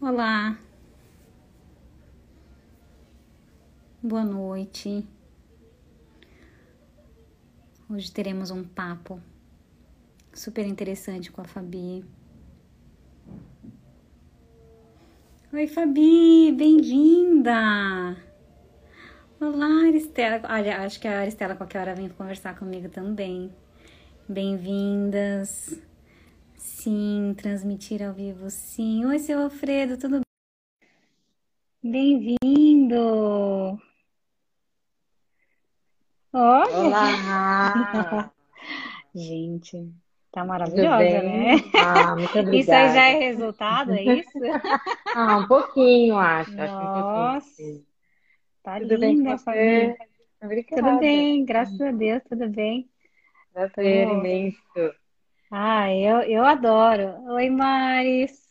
Olá. Boa noite. Hoje teremos um papo super interessante com a Fabi. Oi, Fabi, bem-vinda! Olá, Aristela. Olha, acho que a Aristela qualquer hora vem conversar comigo também. Bem-vindas. Sim, transmitir ao vivo, sim. Oi, seu Alfredo, tudo bem? Bem-vindo! Olha! Olá! Gente, tá maravilhosa, né? Ah, muito obrigada. Isso aí já é resultado, é isso? Ah, um pouquinho, acho. Acho um Nossa, pouquinho. tá Tudo linda, você? Fabi. Obrigada. Tudo bem, graças a Deus, tudo bem. Prazer imenso. Ah, eu, eu adoro. Oi, Maris.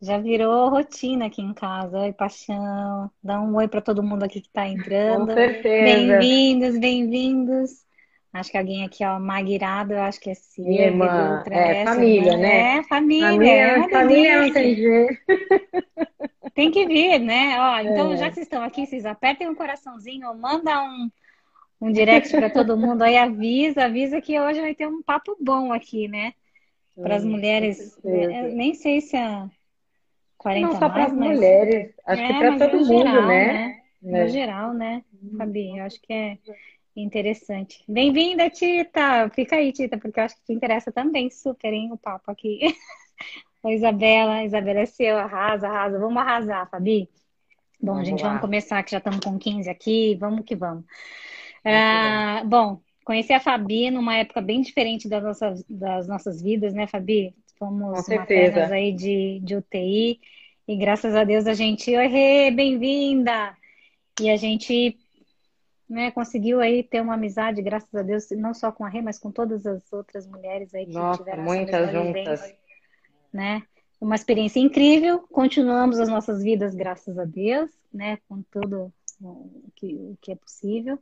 Já virou rotina aqui em casa. Oi, Paixão. Dá um oi para todo mundo aqui que tá Com entrando. certeza. Bem-vindos, bem-vindos. Acho que alguém aqui, ó, Maguirado, eu acho que é Silvia, irmã. É, essa família, irmã. né? É, família, é Família, uma família não tem delícia. jeito. Tem que vir, né? Ó, então, É. já que vocês estão aqui, vocês apertem um coraçãozinho, manda um, um direct para todo mundo aí, avisa, avisa que hoje vai ter um papo bom aqui, né? Para as mulheres, né? Nem sei se é 40 Não só para as mas mulheres, acho que é, para mas todo no mundo, geral, né? né? No É. geral, né, Fabi? Eu acho que é interessante. Bem-vinda, Tita! Fica aí, Tita, porque eu acho que te interessa também super, hein, o papo aqui. Oi, Isabela, Isabela é seu, arrasa, arrasa. Vamos arrasar, Fabi? Bom, Vamos gente, vamos lá. começar, que já estamos com 15 aqui, vamos que vamos. Ah, bom, conheci a Fabi numa época bem diferente das nossas, das nossas vidas, né, Fabi? Fomos maternas aí de, de UTI e graças a Deus a gente, oi, bem-vinda! E a gente, né, conseguiu aí ter uma amizade, graças a Deus, não só com a Rê, mas com todas as outras mulheres aí que Nossa, tiveram muitas juntas. vivência, né? Uma experiência incrível, continuamos as nossas vidas, graças a Deus, né, com tudo o que, o que é possível.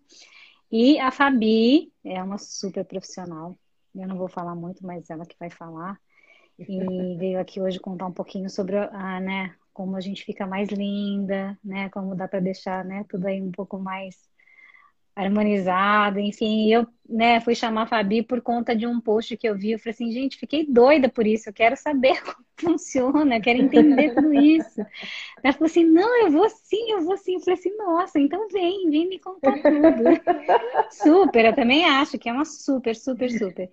E a Fabi é uma super profissional. Eu não vou falar muito, mas ela que vai falar. E veio aqui hoje contar um pouquinho sobre a, né, como a gente fica mais linda, né, como dá para deixar, né, tudo aí um pouco mais harmonizado, enfim, eu, né, fui chamar a Fabi por conta de um post que eu vi, eu falei assim, gente, fiquei doida por isso, eu quero saber como funciona, eu quero entender tudo isso. Ela falou assim, não, eu vou sim, eu vou sim. Eu falei assim, nossa, então vem, vem me contar tudo. Super, eu também acho que é uma super, super, super.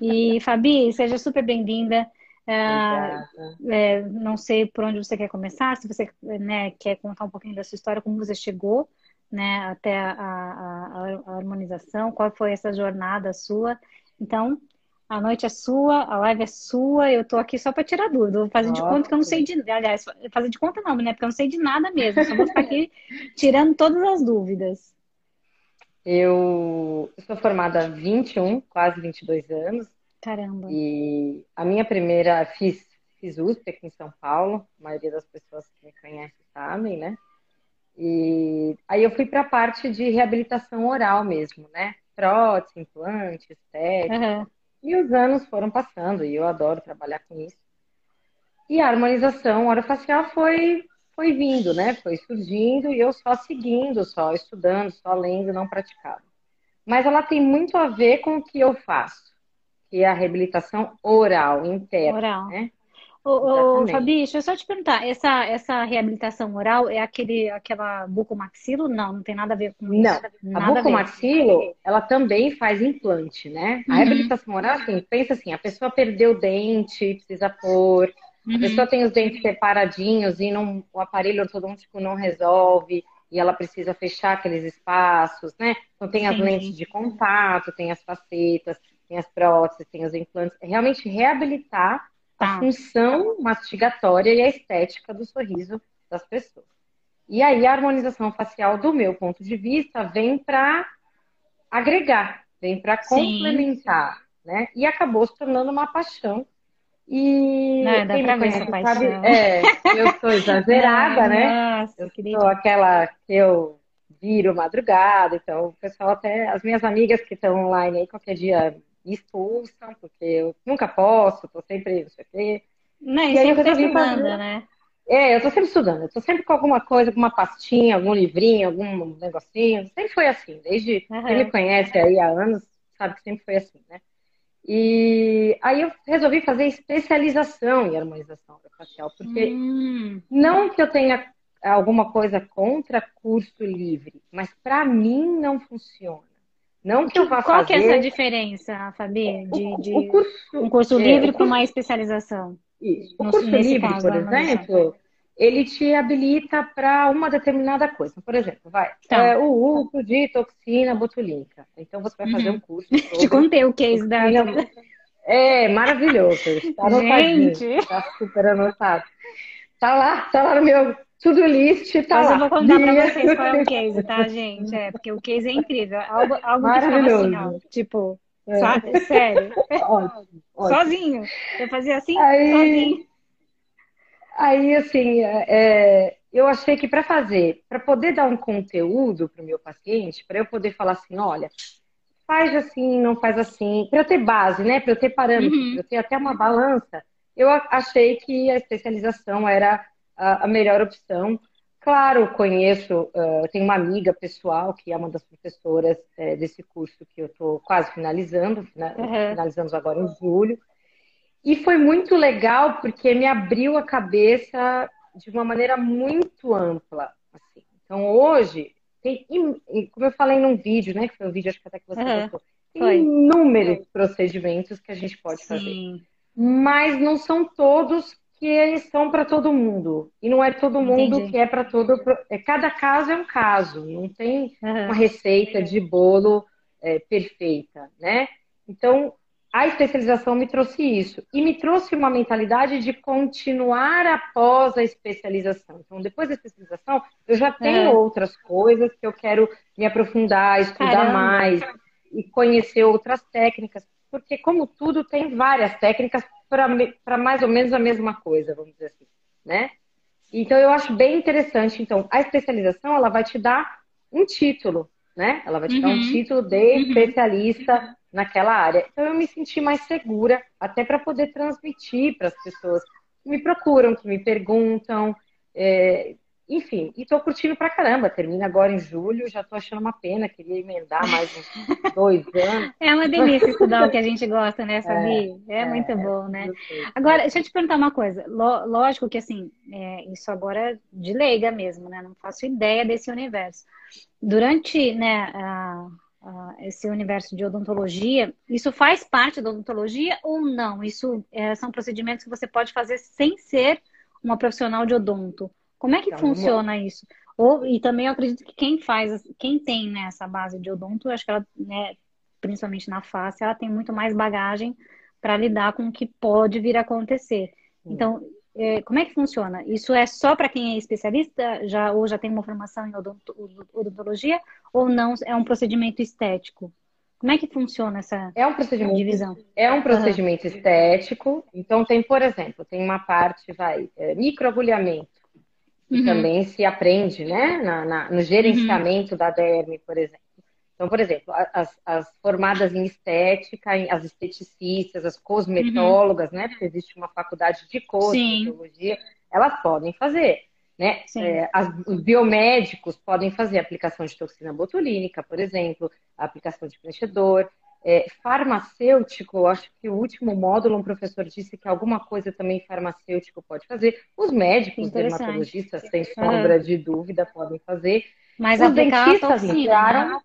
E Fabi, seja super bem-vinda. Ah, é, não sei por onde você quer começar, se você né, quer contar um pouquinho da sua história, como você chegou né, até a, a, a harmonização, qual foi essa jornada sua. Então, a noite é sua, a live é sua, eu tô aqui só para tirar dúvida. Vou fazer de conta que eu não sei de. Aliás, fazer de conta não, né? Porque eu não sei de nada mesmo. Só vou ficar aqui tirando todas as dúvidas. Eu sou formada há 21, quase 22 anos. Caramba. E a minha primeira, fiz, fiz USP aqui em São Paulo, a maioria das pessoas que me conhecem sabem, né? E aí eu fui para a parte de reabilitação oral mesmo, né? Prótese, implante, estética. Uhum. E os anos foram passando e eu adoro trabalhar com isso. E a harmonização orofacial foi, foi vindo, né? Foi surgindo e eu só seguindo, só estudando, só lendo, não praticava. Mas ela tem muito a ver com o que eu faço, que é a reabilitação oral, interna, Oral. né? Ô. Fabi, deixa eu só te perguntar, essa, essa reabilitação oral é aquele, aquela bucomaxilo? Não, não tem nada a ver com Não, isso. a Nada a bucomaxilo, ela também faz implante, né? A Uhum. reabilitação oral, assim, pensa assim, a pessoa perdeu o dente, precisa pôr, a Uhum. pessoa tem os dentes separadinhos e não, o aparelho ortodôntico não resolve e ela precisa fechar aqueles espaços, né? Então tem as Sim. lentes de contato, tem as facetas, tem as próteses, tem os implantes. É realmente reabilitar Tá. a função mastigatória e a estética do sorriso das pessoas. E aí a harmonização facial, do meu ponto de vista, vem para agregar, vem para complementar, né? E acabou se tornando uma paixão. E Não, dá quem pra me conhece sabe, é, eu sou exagerada, né? Nossa, Eu sou aquela que eu viro madrugada, então o pessoal até, as minhas amigas que estão online aí, qualquer dia me expulsam, porque eu nunca posso, tô sempre, não sei o quê. Não, E e aí eu tem resolvi fazer- né? É, eu tô sempre estudando, eu tô sempre com alguma coisa, alguma pastinha, algum livrinho, algum negocinho. Sempre foi assim, desde uhum. quem me conhece aí há anos, sabe que sempre foi assim, né? E aí eu resolvi fazer especialização em harmonização facial, porque hum. não que eu tenha alguma coisa contra curso livre, mas para mim não funciona. Não que eu vá Qual fazer... que é essa diferença, Fabi, de, de o curso, um curso livre é, com uma especialização? Isso. O curso livre, caso, por exemplo, ele te habilita para uma determinada coisa. Por exemplo, vai, tá. é, o uso de toxina botulínica. Então você vai fazer uhum. um curso. Sobre... te contei o case da. É, maravilhoso. Está Gente. Está super anotado. Tá lá, tá lá no meu tudo list, tá Mas lá. eu vou contar para vocês qual é o case, tá, gente? É, porque o case é incrível. Algo, algo que assim, ó, tipo, é. sabe? Sério. Ótimo, ótimo. Sozinho. Eu fazia assim, Aí... sozinho. Aí, assim, é, é eu achei que para fazer, para poder dar um conteúdo para o meu paciente, para eu poder falar assim, olha, faz assim, não faz assim, para eu ter base, né? Para eu ter parâmetros, uhum. para eu ter até uma balança, eu achei que a especialização era a, a melhor opção. Claro, conheço, uh, tenho uma amiga pessoal que é uma das professoras uh, desse curso que eu estou quase finalizando, né? uhum. finalizamos agora em julho. E foi muito legal porque me abriu a cabeça de uma maneira muito ampla. Assim. Então, hoje, tem, como eu falei num vídeo, né? Que foi um vídeo, acho que até que você uhum. gostou, tem foi. inúmeros procedimentos que a gente pode Sim. fazer. Mas não são todos que eles são para todo mundo. E não é todo mundo Entendi. que é para todo. É, cada caso é um caso. Não tem uhum. uma receita de bolo é, perfeita, né? Então, a especialização me trouxe isso. E me trouxe uma mentalidade de continuar após a especialização. Então, depois da especialização, eu já tenho outras coisas que eu quero me aprofundar, estudar Caramba. mais e conhecer outras técnicas. Porque, como tudo, tem várias técnicas para mais ou menos a mesma coisa, vamos dizer assim, né? Então, eu acho bem interessante. Então, a especialização, ela vai te dar um título, né? Ela vai te uhum. dar um uhum. título de uhum. especialista naquela área. Então eu me senti mais segura, até para poder transmitir para as pessoas que me procuram, que me perguntam. É, enfim, e tô curtindo pra caramba. Termina agora em julho, já tô achando uma pena, queria emendar mais uns dois anos. É uma delícia estudar o que a gente gosta, né, Sabi? É, é, é muito bom, né? Agora, deixa eu te perguntar uma coisa. Lógico que, assim, é, isso agora é de leiga mesmo, né? Não faço ideia desse universo. Durante, né, a uh, esse universo de odontologia, isso faz parte da odontologia ou não? Isso é, são procedimentos que você pode fazer sem ser uma profissional de odonto. Como é que então, funciona isso? Ou, e também eu acredito que quem faz, quem tem né, essa base de odonto, acho que ela, né, principalmente na face, ela tem muito mais bagagem para lidar com o que pode vir a acontecer. Então, é, como é que funciona? Isso é só para quem é especialista, já ou já tem uma formação em odontologia, ou não é um procedimento estético? Como é que funciona essa é um procedimento, divisão? É um procedimento uhum. estético. Então tem, por exemplo, tem uma parte, vai, é, microagulhamento, uhum. também se aprende, né, na, na no gerenciamento uhum. da derme, por exemplo. Então, por exemplo, as, as formadas em estética, as esteticistas, as cosmetólogas, uhum. né? Porque existe uma faculdade de cosmetologia, Sim. elas podem fazer. Né? É, as, os biomédicos podem fazer aplicação de toxina botulínica, por exemplo, aplicação de preenchedor. É, farmacêutico, acho que o último módulo um professor disse que alguma coisa também farmacêutico pode fazer. Os médicos, dermatologistas, sem sombra uhum. de dúvida, podem fazer. Mas os dentistas entraram. Né?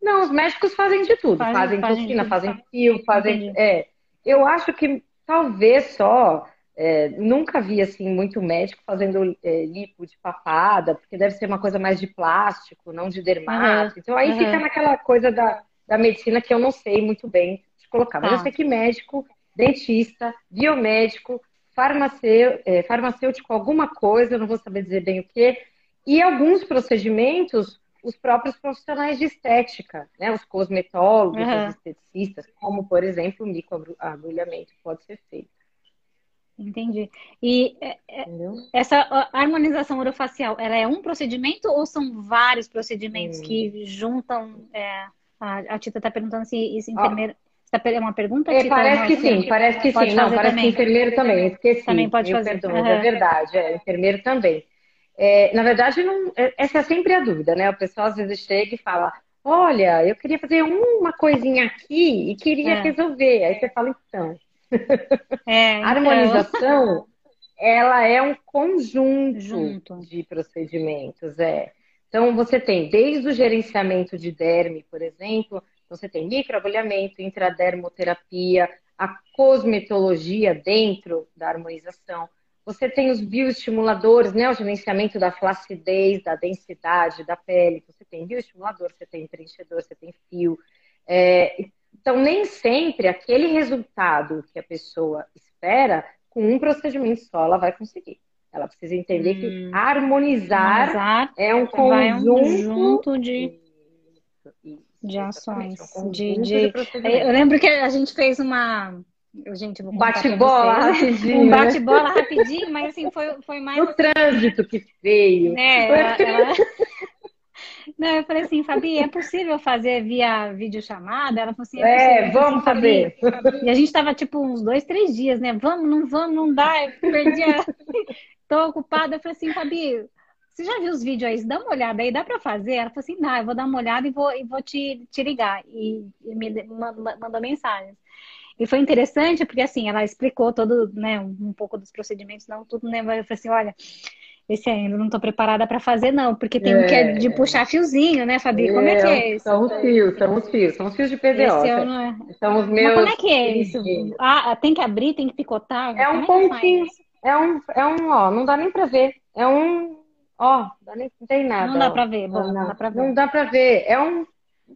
Não, os médicos fazem de tudo. Fazem, fazem toxina, fazem fio, fazem. É, eu acho que talvez só. É, nunca vi assim muito médico fazendo é, lipo de papada, porque deve ser uma coisa mais de plástico, não de dermato. Uhum. Então aí uhum. fica naquela coisa da, da medicina que eu não sei muito bem de colocar. Mas eu tá. sei que médico, dentista, biomédico, farmacêutico, é, farmacêutico alguma coisa, eu não vou saber dizer bem o que, e alguns procedimentos os próprios profissionais de estética, né? Os cosmetólogos, uhum. os esteticistas, como, por exemplo, o microagulhamento pode ser feito. Entendi. E é, é, essa harmonização orofacial, ela é um procedimento ou são vários procedimentos hum. que juntam? É, a, a Tita está perguntando se isso enfermeira. É uma pergunta? É, parece que sim, parece que sim. Não, parece também. que enfermeiro também. Esqueci. Também pode fazer. Perdão, uhum. é verdade. É, enfermeiro também. É, na verdade, não, é, essa é sempre a dúvida, né? O pessoal às vezes chega e fala: Olha, eu queria fazer uma coisinha aqui e queria é. resolver. Aí você fala, então. É, então... A harmonização, ela é um conjunto Junto. de procedimentos, é. Então, você tem desde o gerenciamento de derme, por exemplo, você tem microagulhamento, intradermoterapia, a cosmetologia dentro da harmonização. Você tem os bioestimuladores, né? O gerenciamento da flacidez, da densidade da pele. Você tem bioestimulador, você tem preenchedor, você tem fio. É, então, nem sempre aquele resultado que a pessoa espera, com um procedimento só, ela vai conseguir. Ela precisa entender hum, que harmonizar é um conjunto, um conjunto de, de ações. Um de, de, eu lembro que a gente fez uma Gente, vou bate-bola rapidinho. Um bate-bola rapidinho, mas assim, foi, foi mais. O trânsito que veio. É, ela, ela... Não, eu falei assim, Fabi, é possível fazer via videochamada? Ela falou assim, é, é vamos assim, fazer. E a gente estava tipo uns dois, três dias, né? Vamos, não vamos, não dá. Eu perdi a... Tô ocupada. Eu falei assim, Fabi, você já viu os vídeos aí? Dá uma olhada aí, dá para fazer? Ela falou assim, dá, eu vou dar uma olhada e vou, e vou te, te ligar. E, e me mandou mensagens. E foi interessante porque, assim, ela explicou todo, né, um, pouco dos procedimentos, não tudo, né? Mas eu falei assim, olha, esse ainda não estou preparada para fazer, não, porque tem é. um que é de puxar fiozinho, né, Fabi? Como é que é isso? São os fios, são os fios, são os fios de PVO. É. São os meus. Mas como é que é isso? Ah, tem que abrir, tem que picotar? É um é pontinho. É um, é um, ó, não dá nem para ver. É um, ó, não tem nada. Não dá para ver, bom, não, não, dá para ver. Não dá para ver. É um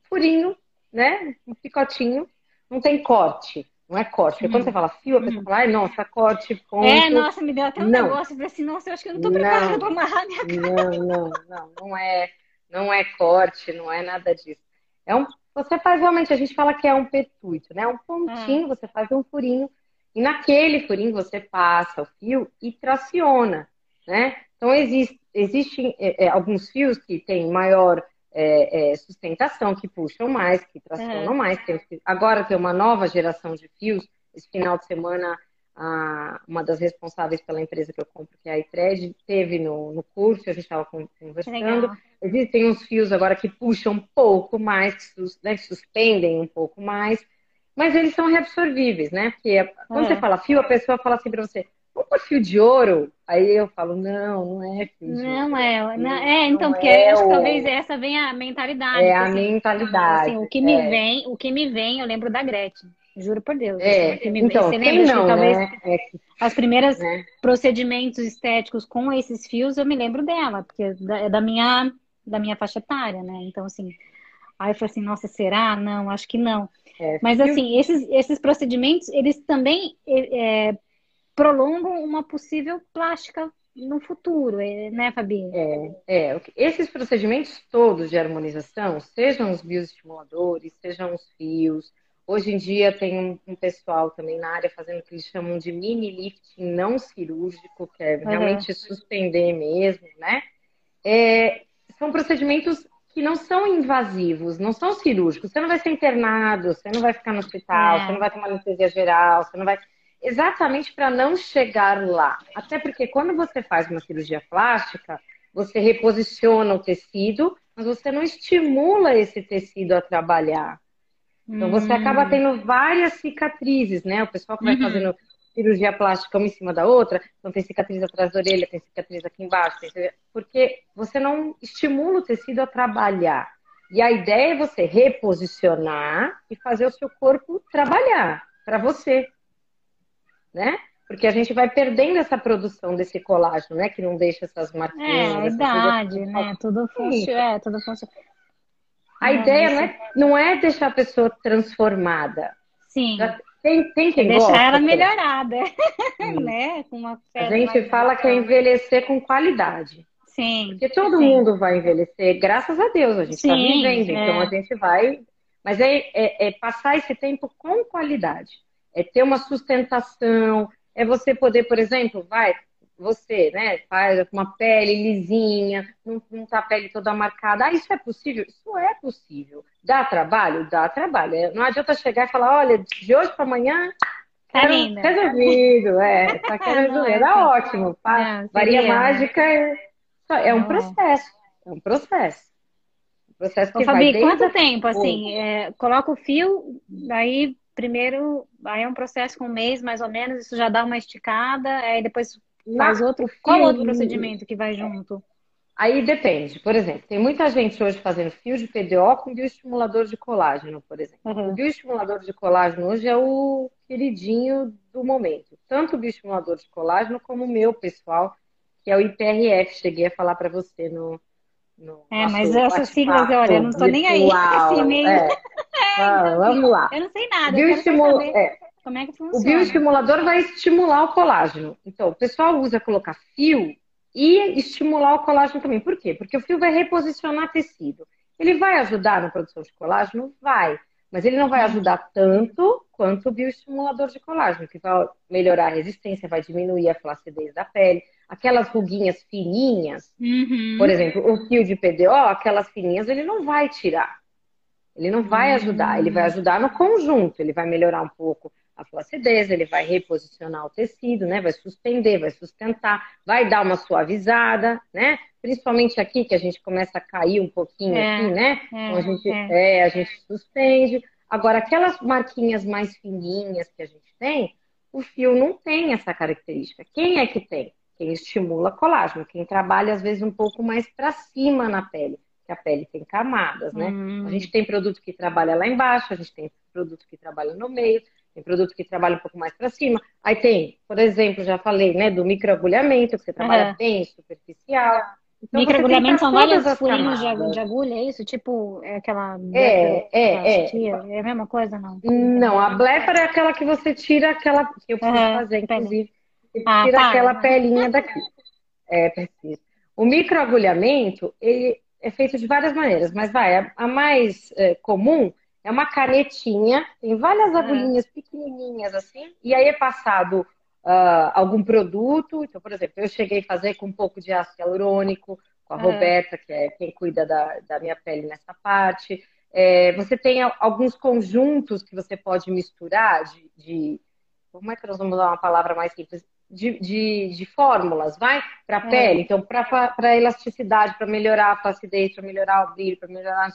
furinho, né? Um picotinho. Não tem corte. Não é corte. Porque quando você fala fio, a pessoa hum. fala, ai, nossa, corte, ponto. É, nossa, me deu até um não. negócio. Falei assim, nossa, eu acho que eu não tô preparada para amarrar minha cara. Não, não, não. Não é, não é corte, não é nada disso. É um, você faz realmente, a gente fala que é um petuito, né? Um pontinho, ah. você faz um furinho. E naquele furinho você passa o fio e traciona, né? Então, existe, existem é, é, alguns fios que têm maior é, é, sustentação, que puxam mais, que tracionam é. mais. Tem, agora tem uma nova geração de fios. Esse final de semana, a, uma das responsáveis pela empresa que eu compro, que é a iTred, teve no, no curso, a gente estava conversando. Existem uns fios agora que puxam um pouco mais, que, sus, né, que suspendem um pouco mais, mas eles são reabsorvíveis, né? Porque quando você é. fala fio, a pessoa fala assim para você, vamos por fio de ouro? Aí eu falo, não, não é fio de não ouro. É, não é, então, porque é acho que talvez essa venha a mentalidade. É a assim, mentalidade. Assim, o que me é. vem, o que me vem, eu lembro da Gretchen. Juro por Deus. É, assim, então, Você lembra não, que talvez né? é as primeiras né? procedimentos estéticos com esses fios, eu me lembro dela, porque é da minha, da minha faixa etária, né? Então, assim, aí eu falei assim, nossa, será? Não, acho que não. É, Mas, assim, esses, esses procedimentos, eles também é, prolongam uma possível plástica no futuro, é, né, Fabi? É, é, esses procedimentos todos de harmonização, sejam os bioestimuladores, sejam os fios, hoje em dia tem um, um pessoal também na área fazendo o que eles chamam de mini lifting não cirúrgico, que é realmente uhum. suspender mesmo, né? É, são procedimentos que não são invasivos, não são cirúrgicos. Você não vai ser internado, você não vai ficar no hospital, é. você não vai ter uma anestesia geral, você não vai exatamente para não chegar lá. Até porque quando você faz uma cirurgia plástica, você reposiciona o tecido, mas você não estimula esse tecido a trabalhar. Então você acaba hum. tendo várias cicatrizes, né? O pessoal que vai uhum. fazendo cirurgia plástica uma em cima da outra, então tem cicatriz atrás da orelha, tem cicatriz aqui embaixo, porque você não estimula o tecido a trabalhar. E a ideia é você reposicionar e fazer o seu corpo trabalhar para você né? Porque a gente vai perdendo essa produção desse colágeno, né? Que não deixa essas marquinhas. É, a idade, né? Tudo funciona. É, tudo funciona. A é, ideia não é, não é deixar a pessoa transformada. Sim. Tem, tem quem deixar gosta, ela melhorada, né? Com uma a gente fala que é envelhecer com qualidade. Sim. Porque todo sim. mundo vai envelhecer, graças a Deus, a gente está vivendo, é. então a gente vai. Mas é, é, é passar esse tempo com qualidade é ter uma sustentação, é você poder, por exemplo, vai, você, né, faz uma pele lisinha, não, não tá a pele toda marcada. Ah, isso é possível? Isso é possível. Dá trabalho? Dá trabalho. É, não adianta chegar e falar, olha, de hoje para amanhã Quero resolvido, é. Tá querendo resolver. Era assim. ótimo. Não, Varia mágica é, é um processo. É um processo. Um processo que Ô, Fabi, quanto tempo, assim, é, coloca o fio, daí primeiro, aí é um processo com um mês, mais ou menos, isso já dá uma esticada, aí depois faz outro. Qual outro procedimento que vai junto? Aí depende. Por exemplo, tem muita gente hoje fazendo fio de PDO com bioestimulador de colágeno, por exemplo. Uhum. O bioestimulador de colágeno hoje é o queridinho do momento. Tanto o bioestimulador de colágeno como o meu pessoal, que é o IPRF. Cheguei a falar para você no, no é, mas essas siglas, olha, eu não tô nem aí. Assim, meio... É. é, então, vamos lá. Eu não sei nada. Bioestimul... É. Como é que funciona? O bioestimulador vai estimular o colágeno. Então, o pessoal usa colocar fio e estimular o colágeno também. Por quê? Porque o fio vai reposicionar tecido. Ele vai ajudar na produção de colágeno? Vai. Mas ele não vai ajudar tanto quanto o bioestimulador de colágeno, que vai melhorar a resistência, vai diminuir a flacidez da pele. Aquelas ruguinhas fininhas, uhum. por exemplo, o fio de PDO, aquelas fininhas, ele não vai tirar. Ele não vai ajudar, ele vai ajudar no conjunto, ele vai melhorar um pouco a flacidez, ele vai reposicionar o tecido, né? Vai suspender, vai sustentar, vai dar uma suavizada, né? Principalmente aqui que a gente começa a cair um pouquinho é, aqui, né? É, então a gente, é. é. a gente suspende. Agora, aquelas marquinhas mais fininhas que a gente tem, o fio não tem essa característica. Quem é que tem? Quem estimula colágeno, quem trabalha às vezes um pouco mais para cima na pele, que a pele tem camadas, né? Hum. A gente tem produto que trabalha lá embaixo, a gente tem produto que trabalha no meio, tem produto que trabalha um pouco mais para cima. Aí tem, por exemplo, já falei, né, do microagulhamento, que você trabalha uhum. bem superficial. Então, microagulhamento são várias furinhos de, de agulha, é isso? Tipo, é aquela. É, é, é. É a mesma coisa, não? Não, a blefara é aquela que você tira aquela. que eu preciso uhum, fazer, inclusive. Ah, tira tá. aquela pelinha daqui. É, preciso. O microagulhamento, ele é feito de várias maneiras, mas vai, a, a mais é, comum é uma canetinha, tem várias ah. agulhinhas pequenininhas assim, e aí é passado uh, algum produto. Então, por exemplo, eu cheguei a fazer com um pouco de ácido hialurônico, com a ah. Roberta, que é quem cuida da, da minha pele nessa parte. É, você tem alguns conjuntos que você pode misturar de, de, Como é que nós vamos usar uma palavra mais simples? De, de, de fórmulas, vai? Para a é. pele. Então, para elasticidade, para melhorar a flacidez, para melhorar o brilho, para melhorar a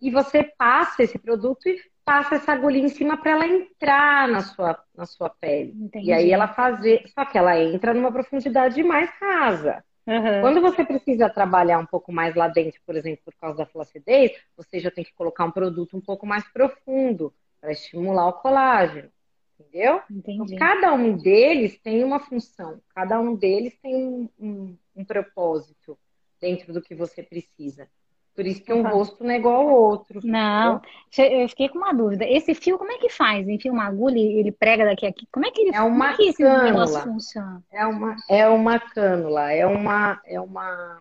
e você passa esse produto e passa essa agulha em cima para ela entrar na sua, na sua pele. Entendi. E aí ela fazer. Só que ela entra numa profundidade mais rasa. Uhum. Quando você precisa trabalhar um pouco mais lá dentro, por exemplo, por causa da flacidez, você já tem que colocar um produto um pouco mais profundo para estimular o colágeno. Entendeu? Então, cada um deles tem uma função, cada um deles tem um, um, um propósito dentro do que você precisa. Por isso que um rosto não é igual ao outro. Não, entendeu? eu fiquei com uma dúvida. Esse fio, como é que faz? Enfia uma agulha e ele prega daqui a aqui? Como é que ele é uma como é que cânula. funciona? É uma, é uma cânula, é uma, é uma.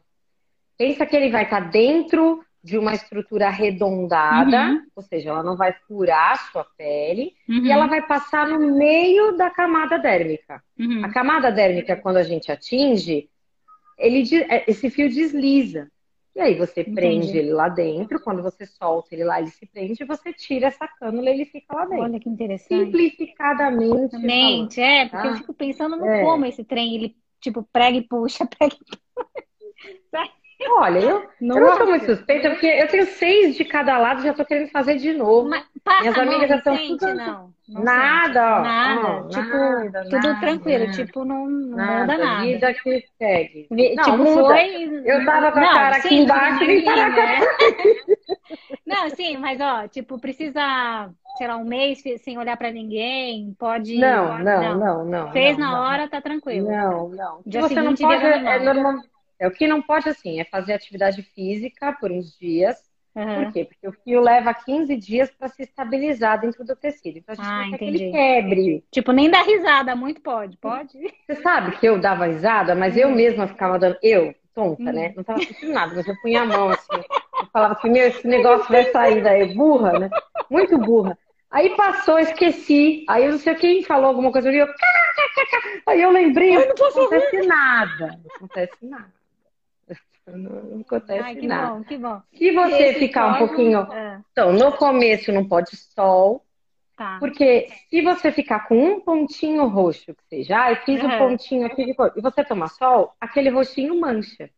Pensa que ele vai estar tá dentro de uma estrutura arredondada, uhum. ou seja, ela não vai furar a sua pele uhum. e ela vai passar no meio da camada dérmica. Uhum. A camada dérmica, quando a gente atinge, ele, esse fio desliza. E aí você prende Entendi. ele lá dentro, quando você solta ele lá, ele se prende, você tira essa cânula e ele fica lá dentro. Olha que interessante. Simplificadamente. Exatamente, é, porque tá? eu fico pensando no é. como esse trem, ele tipo prega e puxa, prega e puxa. Olha, eu não, eu não sou muito suspeita, porque eu tenho seis de cada lado, já tô querendo fazer de novo. Mas passa Minhas amigas já estão tudo... não. não nada, ó. Nada, tipo, nada, tudo nada, tranquilo, nada. tipo, não, não nada, muda nada. Vida que segue. Não, tipo, muda. foi. Eu tava com a não, cara sim, aqui embaixo e né? Não, sim, mas ó, tipo, precisa, sei lá, um mês sem olhar pra ninguém, pode. Não, não, não, não. Fez não, na hora, tá tranquilo. Não, não. Dia você não pode, é normal. É, o que não pode, assim, é fazer atividade física por uns dias. Uhum. Por quê? Porque o fio leva 15 dias para se estabilizar dentro do tecido. Então a gente ah, não quer entendi. que ele quebre. Tipo, nem dar risada, muito pode, pode? Você sabe que eu dava risada, mas eu mesma ficava dando. Eu, tonta, hum. né? Não tava sentindo nada, mas eu punha a mão assim. Eu falava assim, meu, esse negócio vai sair daí, burra, né? Muito burra. Aí passou, esqueci. Aí eu não sei quem falou alguma coisa. Eu, aí eu lembrei, não, não acontece nada. Não acontece nada. Não acontece Ai, que nada. Bom, que bom. Se você ficar um pouquinho. É. Então, no começo não pode sol. Tá. Porque se você ficar com um pontinho roxo, que seja, ah, eu fiz uhum. um pontinho aqui de cor, e você tomar sol, aquele roxinho mancha.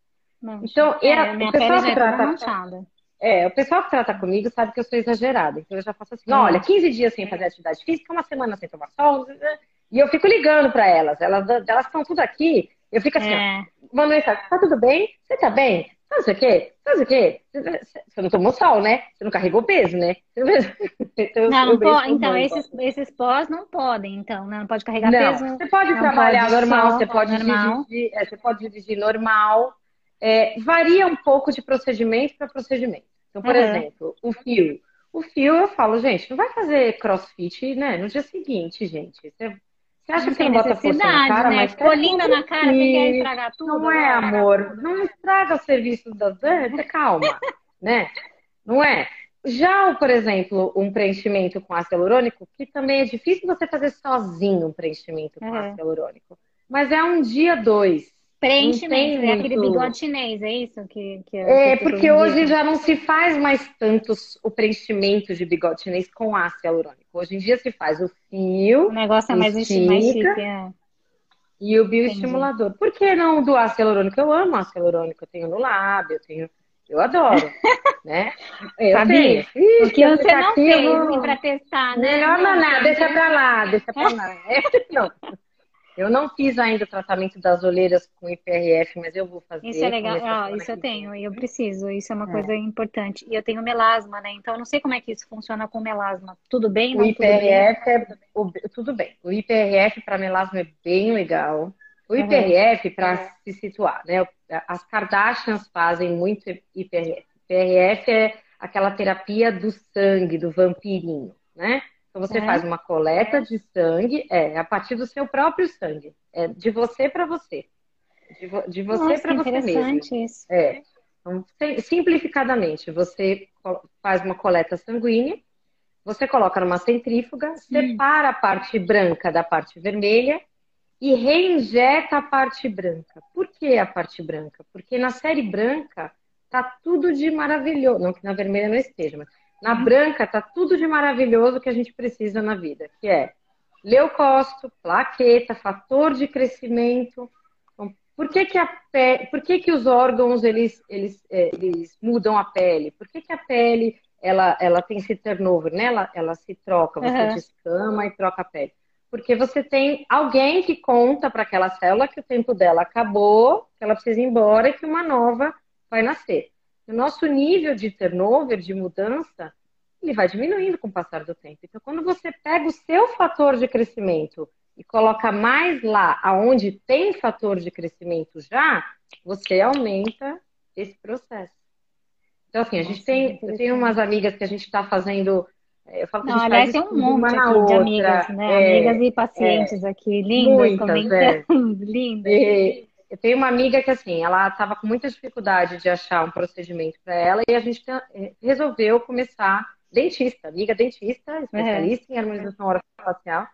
mancha. Então, é, o pessoal que trata. Manchada. É, o pessoal que trata comigo sabe que eu sou exagerada. Então eu já faço assim, hum. olha, 15 dias sem fazer atividade física, uma semana sem tomar sol. E eu fico ligando para elas. Elas estão tudo aqui. Eu fico assim, é. Mando mensagem, tá tudo bem? Você tá bem? Sabe o quê? Sabe o quê? Você não tomou sol, né? Você não carregou peso, né? Então, não, não pode. Então, esses, esses pós não podem, então, né? Não pode carregar não, peso. Você pode trabalhar pode normal, sol, você pode normal. dirigir, é, você pode dirigir normal. É, varia um pouco de procedimento para procedimento. Então, por uhum. exemplo, o fio. O fio, eu falo, gente, não vai fazer crossfit, né? No dia seguinte, gente. Você, você acha que tem bota força na cara, né? mas Ficou linda na cara, você quer estragar tudo? Não é, amor. Não estraga os serviços das danças, calma, né? Não é? Já, por exemplo, um preenchimento com ácido hialurônico, que também é difícil você fazer sozinho um preenchimento com uhum. ácido hialurônico. Mas é um dia, dois. Preenchimento, é aquele bigode chinês, é isso? Que, que é, que porque hoje já não se faz mais tanto o preenchimento de bigode chinês com ácido hialurônico. Hoje em dia se faz o fio. O negócio é mais, estica, mais chique, é. E o bioestimulador. Entendi. Por que não do ácido hialurônico? Eu amo ácido hialurônico, eu tenho no lábio, eu tenho. Eu adoro, né? Eu Sabia? Tenho. Porque você não fez vou... para testar, né? Melhor não, não, deixa pra lá, deixa pra lá. não. Eu não fiz ainda o tratamento das olheiras com IPRF, mas eu vou fazer. Isso é legal. Ah, isso eu tenho, e eu preciso. Isso é uma é. coisa importante. E eu tenho melasma, né? Então eu não sei como é que isso funciona com melasma. Tudo bem? Não, o IPRF tudo bem? é o, tudo bem. O IPRF para melasma é bem legal. O IPRF, uhum. para se situar, né? As Kardashians fazem muito IPRF. IPRF é aquela terapia do sangue, do vampirinho, né? Então você é. faz uma coleta de sangue, é, a partir do seu próprio sangue. É de você para você. De, vo, de você para você mesmo. Isso. É. Então, simplificadamente, você faz uma coleta sanguínea, você coloca numa centrífuga, hum. separa a parte branca da parte vermelha e reinjeta a parte branca. Por que a parte branca? Porque na série branca tá tudo de maravilhoso. Não que na vermelha não esteja, mas na branca tá tudo de maravilhoso que a gente precisa na vida, que é leucócito, plaqueta, fator de crescimento. Então, por que, que, a pele, por que, que os órgãos eles, eles, é, eles mudam a pele? Por que, que a pele ela, ela tem esse turnover, né? Ela, ela se troca, você uhum. descama e troca a pele. Porque você tem alguém que conta para aquela célula que o tempo dela acabou, que ela precisa ir embora e que uma nova vai nascer o nosso nível de turnover, de mudança, ele vai diminuindo com o passar do tempo. Então, quando você pega o seu fator de crescimento e coloca mais lá aonde tem fator de crescimento já, você aumenta esse processo. Então, assim, a gente tem, eu tenho umas amigas que a gente está fazendo. É, eu falo que Não, aliás, tem um monte aqui outra, de amigas, né? É, amigas e pacientes é, aqui, lindas, muitas, comentando, é. lindas. E, eu tenho uma amiga que, assim, ela estava com muita dificuldade de achar um procedimento para ela e a gente eh, resolveu começar, dentista, amiga dentista, especialista em harmonização orofacial.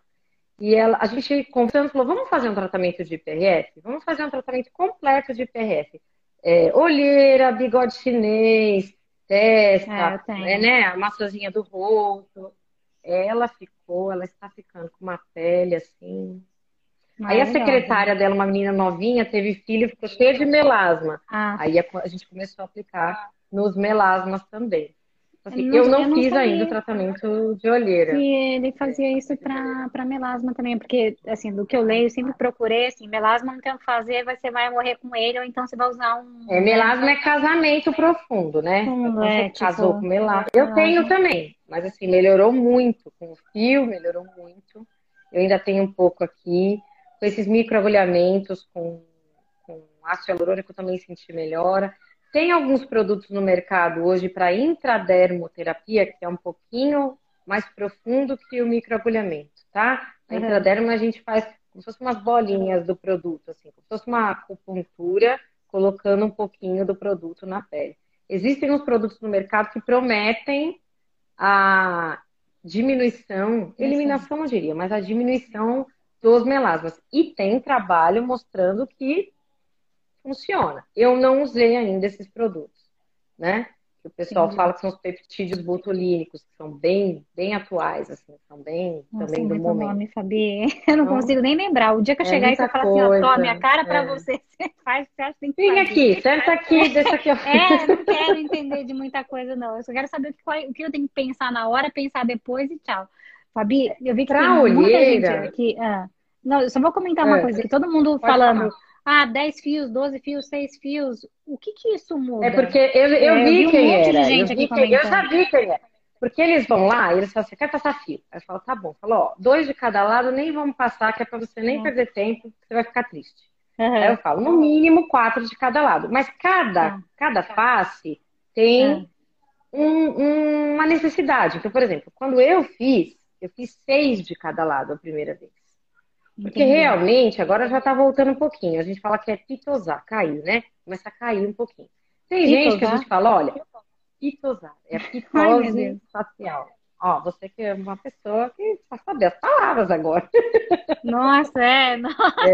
E ela, a gente conversando falou, vamos fazer um tratamento de IPRF? Vamos fazer um tratamento completo de IPRF. É, olheira, bigode chinês, testa, é, né, a massazinha do rosto. Ela ficou, ela está ficando com uma pele assim, Aí a secretária dela, uma menina novinha, teve filho, ficou cheia de melasma. Ah. Aí a, a, gente começou a aplicar nos melasmas também. Assim, eu não, eu não fiz ainda o tratamento de olheira. E ele fazia isso para melasma também, porque, assim, do que eu leio, eu sempre procurei, assim, melasma não tem o que fazer, você vai morrer com ele, ou então você vai usar um... É, melasma é casamento profundo, né? Então, é, você casou tipo, com melasma. Eu tenho também, mas, assim, melhorou muito. Com o fio, melhorou muito. Eu ainda tenho um pouco aqui com esses microagulhamentos, com, com ácido hialurônico também senti melhora. Tem alguns produtos no mercado hoje para intradermoterapia, que é um pouquinho mais profundo que o microagulhamento, tá? A uhum. intradermo a gente faz como se fosse umas bolinhas do produto, assim, como se fosse uma acupuntura, colocando um pouquinho do produto na pele. Existem uns produtos no mercado que prometem a diminuição, eliminação não diria, mas a diminuição dos melasmas. E tem trabalho mostrando que funciona. Eu não usei ainda esses produtos, né? o pessoal Sim. fala que são os peptídeos botulínicos, que são bem, bem atuais, assim, são bem Nossa, também do momento. Nome, Fabi. Eu não então, consigo nem lembrar. O dia que eu é chegar e você falar assim, ó, tome a cara é. para você, você faz, você acha que tem que Vem aqui, senta aqui, deixa aqui. é, não quero entender de muita coisa, não. Eu só quero saber o que, o que eu tenho que pensar na hora, pensar depois e tchau. Fabi, eu vi que pra tem olheira... muita gente aqui. Ah, não, eu só vou comentar uma é. coisa aqui. Todo mundo falando. Falar ah, 10 fios, 12 fios, 6 fios. O que que isso muda? É porque eu, eu é, vi eu quem um era. Eu, vi quem, eu, já vi quem é. Porque eles vão lá e eles falam assim, quer passar fio? Aí eu falo, tá bom. Falou, ó, dois de cada lado, nem vamos passar, que é pra você nem uhum. perder tempo, você vai ficar triste. Uhum. Aí eu falo, no mínimo quatro de cada lado. Mas cada, uhum. cada face tem um, uma necessidade. Então, por exemplo, quando eu fiz, eu fiz seis de cada lado a primeira vez. Porque Entendi. realmente, agora já tá voltando um pouquinho. A gente fala que é pitosar, caiu, né? Começa a cair um pouquinho. Tem pitosar? gente que a gente fala, olha, pitosar, é pitose Ai, facial. Ó, você que é uma pessoa que só saber as palavras agora. Nossa, é. Nossa.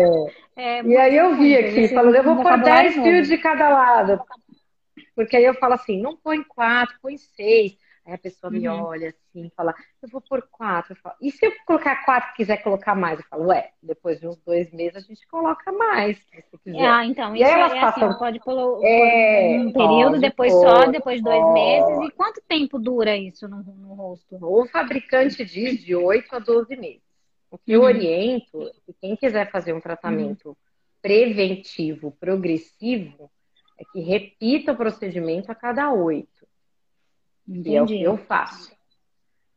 é. é e aí eu vi aqui, falando, eu vou pôr 10 fios de cada lado. Porque aí eu falo assim, não põe quatro, põe seis. Aí a pessoa me uhum. olha assim, fala, eu vou por quatro. Falo, e se eu colocar quatro quiser colocar mais? Eu falo, ué, depois de uns dois meses a gente coloca mais, se você quiser. Ah, então, e isso aí é passam... assim, pode pôr é, um período, pode, depois pode, só, depois de dois meses. E quanto tempo dura isso no, no, rosto? O fabricante diz de 8 a 12 meses. O que uhum. eu oriento, que quem quiser fazer um tratamento uhum. preventivo, progressivo, é que repita o procedimento a cada oito. Entendi. E é o que eu faço.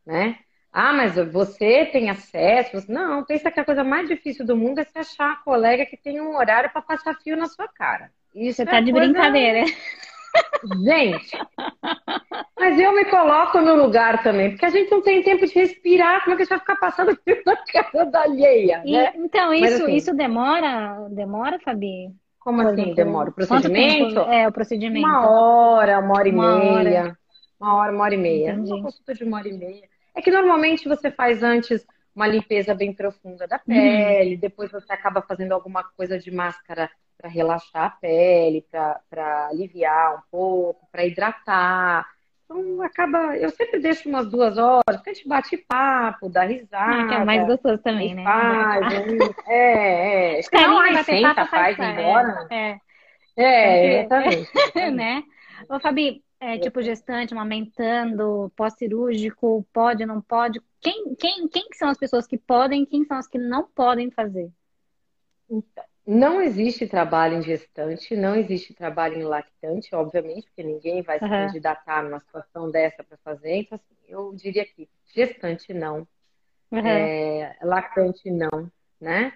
Né? Ah, mas você tem acesso? Não, pensa que a coisa mais difícil do mundo é se achar uma colega que tem um horário para passar fio na sua cara. Isso você é tá de coisa... brincadeira. Gente, mas eu me coloco no lugar também, porque a gente não tem tempo de respirar, como é que a gente vai ficar passando fio na cara da alheia, né? então, isso, assim, isso demora, demora, Fabi? Como assim demora? O procedimento? É, o procedimento. Uma hora, uma hora e uma meia. Hora. Uma hora, uma hora e meia. Entendi. Uma consulta de uma hora e meia. É que normalmente você faz antes uma limpeza bem profunda da pele, uhum. depois você acaba fazendo alguma coisa de máscara para relaxar a pele, para aliviar um pouco, para hidratar. Então acaba. Eu sempre deixo umas duas horas, porque a gente bate papo, dá risada. Ah, que é mais gostoso também, né? Faz, é, é. Não, aí senta, faz, faz embora. É, é, é exatamente. né? Ô, Fabi, é, tipo gestante, amamentando, pós-cirúrgico, pode, não pode? Quem, quem, quem são as pessoas que podem, quem são as que não podem fazer? Não existe trabalho em gestante, não existe trabalho em lactante, obviamente, porque ninguém vai se uhum. candidatar numa situação dessa para fazer. Então, assim, eu diria que gestante não, uhum. é, lactante não, né?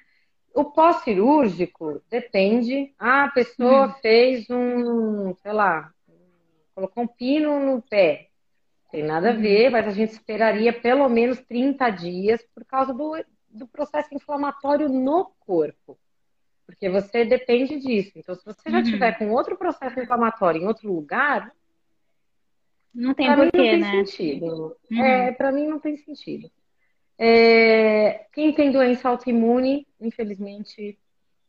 O pós-cirúrgico depende. Ah, a pessoa uhum. fez um, sei lá, colocou um pino no pé. Tem nada a uhum. ver, mas a gente esperaria pelo menos 30 dias por causa do, do processo inflamatório no corpo. Porque você depende disso. Então, se você já uhum. tiver com outro processo inflamatório em outro lugar, não tem porquê, né? Sentido. Uhum. É, para mim não tem sentido. É, quem tem doença autoimune, infelizmente,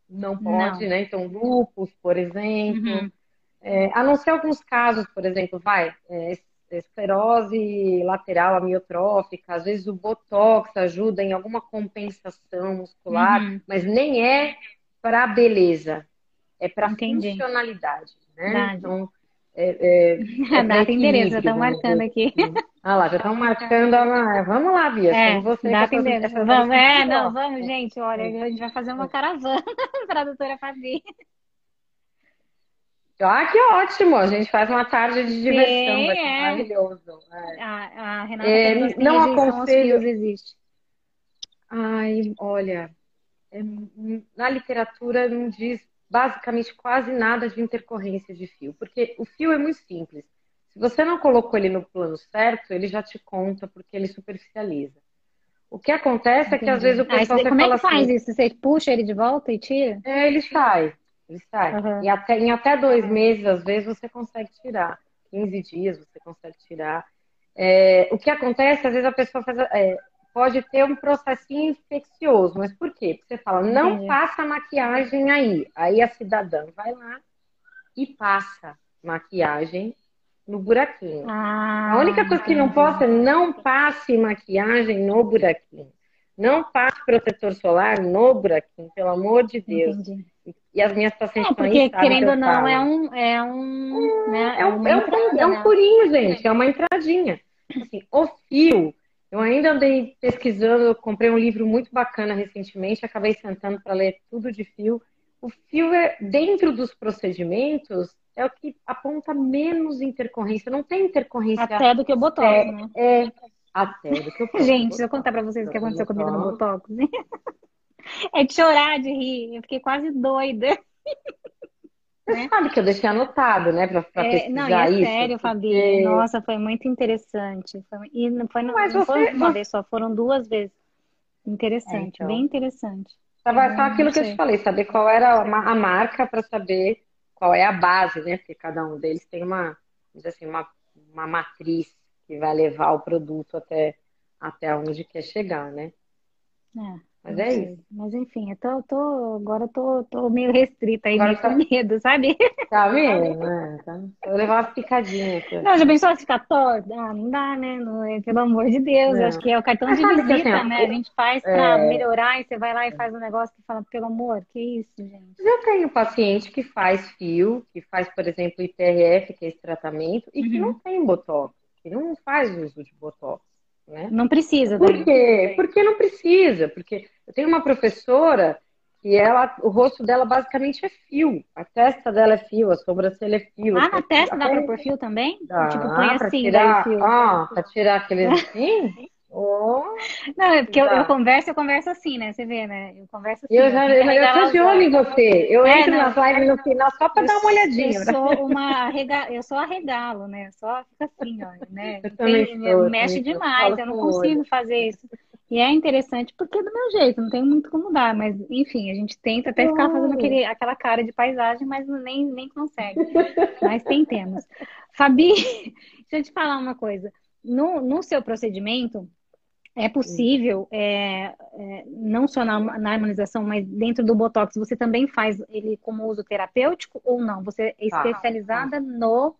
não pode, não. né? Então, lupus, por exemplo, uhum. É, a não ser alguns casos, por exemplo, vai, é, esclerose lateral amiotrófica, às vezes o botox ajuda em alguma compensação muscular, uhum. mas nem é para beleza, é para funcionalidade, né? Então, é, é, é data endereço, já estão marcando aqui. Ah lá, já estão marcando. A... Vamos lá, Bia. É, você data endereço. Vamos, é, não, vamos, gente. Olha, a gente vai fazer uma caravana para a doutora Fabi. Ah, que ótimo! A gente faz uma tarde de diversão, Sim, é. maravilhoso. É. A, a Renata é, não aconselho. existe. Ai, olha, é, na literatura não diz basicamente quase nada de intercorrência de fio, porque o fio é muito simples. Se você não colocou ele no plano certo, ele já te conta porque ele superficializa. O que acontece Entendi. é que às vezes o pessoal ah, como é que faz assim, isso? Você puxa ele de volta e tira? É, ele sai. Ele sai. Uhum. E até, em até dois meses, às vezes, você consegue tirar. 15 dias você consegue tirar. É, o que acontece, às vezes a pessoa faz, é, pode ter um processinho infeccioso, mas por quê? Porque você fala, não Entendi. passa maquiagem aí. Aí a cidadã vai lá e passa maquiagem no buraquinho. Ah, a única coisa que não posso é não passe maquiagem no buraquinho. Não passe protetor solar no buraquinho, pelo amor de Deus. Entendi. E as minhas pacientes é, porque, querendo ou não, é um, é um, né, é, um, é, um, é um furinho, gente, é uma entradinha. Assim, o fio, eu ainda andei pesquisando, eu comprei um livro muito bacana recentemente, acabei sentando para ler tudo de fio. O fio é dentro dos procedimentos é o que aponta menos intercorrência. Não tem intercorrência. Até do que o Botox, é, né? É, até do que o Botox. Gente, deixa eu contar pra vocês o que aconteceu comigo no Botox. é de chorar, de rir. Eu fiquei quase doida. Você né? sabe que eu deixei anotado, né, pra, pra é, pesquisar não, e é isso. sério, porque... Fabi. Nossa, foi muito interessante. Foi... E não foi, não, Mas não você, foi uma vez só, foram duas vezes. Interessante, é, então. bem interessante. Tava só aquilo que eu te falei, saber qual era a marca para saber qual é a base, né? Porque cada um deles tem uma, assim, uma, uma matriz que vai levar o produto até, até onde quer chegar, né? É. Mas é isso. Mas enfim, eu tô, tô, agora eu tô, tô meio restrita aí, agora meio tá... com medo, sabe? Tá vendo? né? Tá. Eu vou levar uma picadinha aqui. Não, já pensou se ficar torta? Ah, não dá, né? Não, é, pelo amor de Deus, não. acho que é o cartão de visita, assim, né? A gente faz pra é... melhorar e você vai lá e faz um negócio que fala, pelo amor, que isso, gente? Eu tenho paciente que faz fio, que faz, por exemplo, IPRF, que é esse tratamento, e uhum. que não tem botox, que não faz uso de botox. Né? Não precisa. Por daí. quê? Porque não precisa. Porque eu tenho uma professora que ela, o rosto dela basicamente é fio. A testa dela é fio, a sobrancelha é fio. Ah, na testa dá pra pôr fio também? Dá, tipo, põe assim, tirar, fio. Ah, pra tirar aquele assim? Oh, não, é porque eu, eu, converso, eu converso assim, né? Você vê, né? Eu converso assim. Eu, já, eu, eu tô de olho em você. Eu é, entro não, nas lives no final só pra dar uma olhadinha. Eu sou uma arrega... eu sou arregalo, né? Só fica assim, ó, né? Eu Tem, sou, mexe demais, eu não consigo fazer isso. E é interessante porque é do meu jeito, não tem muito como dar, mas enfim, a gente tenta até ficar fazendo aquele, aquela cara de paisagem, mas nem, nem consegue. mas tentemos. Fabi, deixa eu te falar uma coisa. No, no seu procedimento, é possível, é, é, não só na, na, harmonização, mas dentro do Botox, você também faz ele como uso terapêutico ou não? Você é tá. especializada ah, no.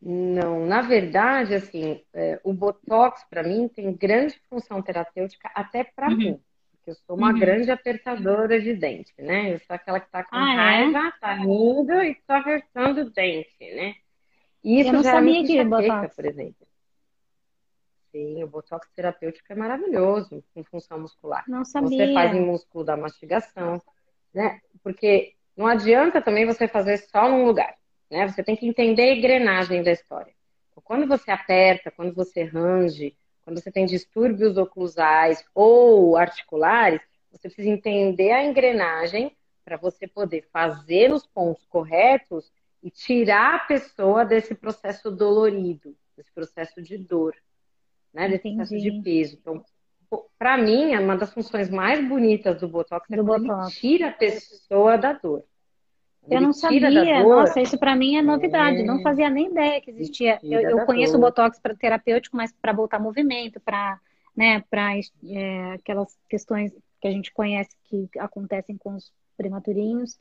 Não, na verdade, assim, é, o Botox, para mim, tem grande função terapêutica até para uhum. mim. Porque eu sou uma uhum. grande apertadora de dente, né? Eu sou aquela que tá com ah, é? raiva, é? tá rindo e tá apertando o dente, né? Isso eu não já sabia que Botox. por exemplo. Sim, o botox terapêutico é maravilhoso em função muscular. Não sabia. Você faz em músculo da mastigação, né? Porque não adianta também você fazer só num lugar, né? Você tem que entender a engrenagem da história. Então, quando você aperta, quando você range, quando você tem distúrbios oclusais ou articulares, você precisa entender a engrenagem para você poder fazer os pontos corretos e tirar a pessoa desse processo dolorido, desse processo de dor né? Desse excesso de peso. Então, para mim, é uma das funções mais bonitas do Botox é do Botox. tira a pessoa da dor. Eu não sabia, nossa, isso para mim é novidade, é... não fazia nem ideia que existia. Eu, eu conheço dor. o Botox para terapêutico, mas para voltar movimento, para né, é, aquelas questões que a gente conhece que acontecem com os prematurinhos,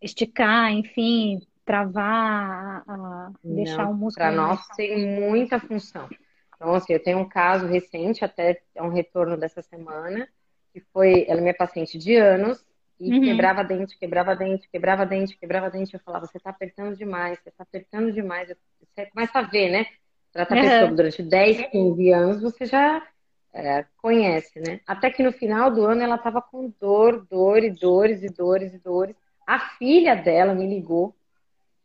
esticar, enfim, travar, a, a deixar não, o músculo. Para nós tem muita função. Então, assim, eu tenho um caso recente, até é um retorno dessa semana, que foi, ela é minha paciente de anos, e uhum. quebrava dente, quebrava dente, quebrava dente, quebrava dente. Eu falava, você tá apertando demais, você tá apertando demais. Você começa a ver, né? Trata a uhum. pessoa durante 10, 15 anos, você já é, conhece, né? Até que no final do ano ela tava com dor, dor e dores e dores e dores. A filha dela me ligou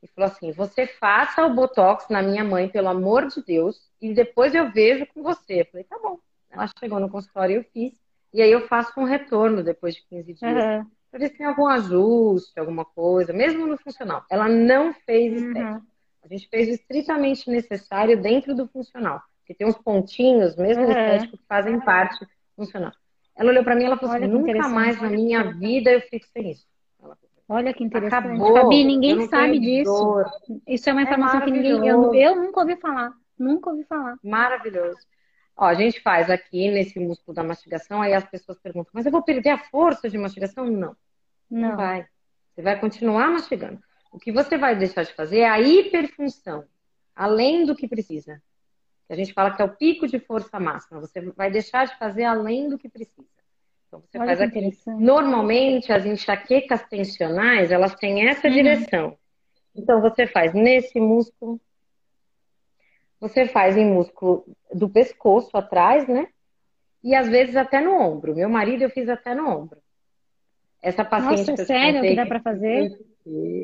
e falou assim: você faça o botox na minha mãe, pelo amor de Deus, e depois eu vejo com você. Eu falei: tá bom. Ela chegou no consultório e eu fiz. E aí eu faço um retorno depois de 15 dias. Uhum. Pra ver se tem algum ajuste, alguma coisa, mesmo no funcional. Ela não fez uhum. estética. Uhum. A gente fez o estritamente necessário dentro do funcional. Porque tem uns pontinhos, mesmo uhum. estético, que fazem parte funcional. Ela olhou para mim e ela falou Olha assim: nunca mais na minha vida eu fico sem isso. Olha que interessante. Acabou, Fabi, ninguém sabe disso. Isso é uma é informação é que ninguém. Eu, eu nunca ouvi falar. Nunca ouvi falar. Maravilhoso. Ó, a gente faz aqui nesse músculo da mastigação, aí as pessoas perguntam, mas eu vou perder a força de mastigação? Não. Não, não vai. Você vai continuar mastigando. O que você vai deixar de fazer é a hiperfunção, além do que precisa. A gente fala que é o pico de força máxima. Você vai deixar de fazer além do que precisa. Então você Olha faz aqui. Normalmente as enxaquecas tensionais, elas têm essa uhum. direção. Então você faz nesse músculo, você faz em músculo do pescoço atrás, né? E às vezes até no ombro. Meu marido eu fiz até no ombro. Essa paciente. Nossa, sério que dá para fazer?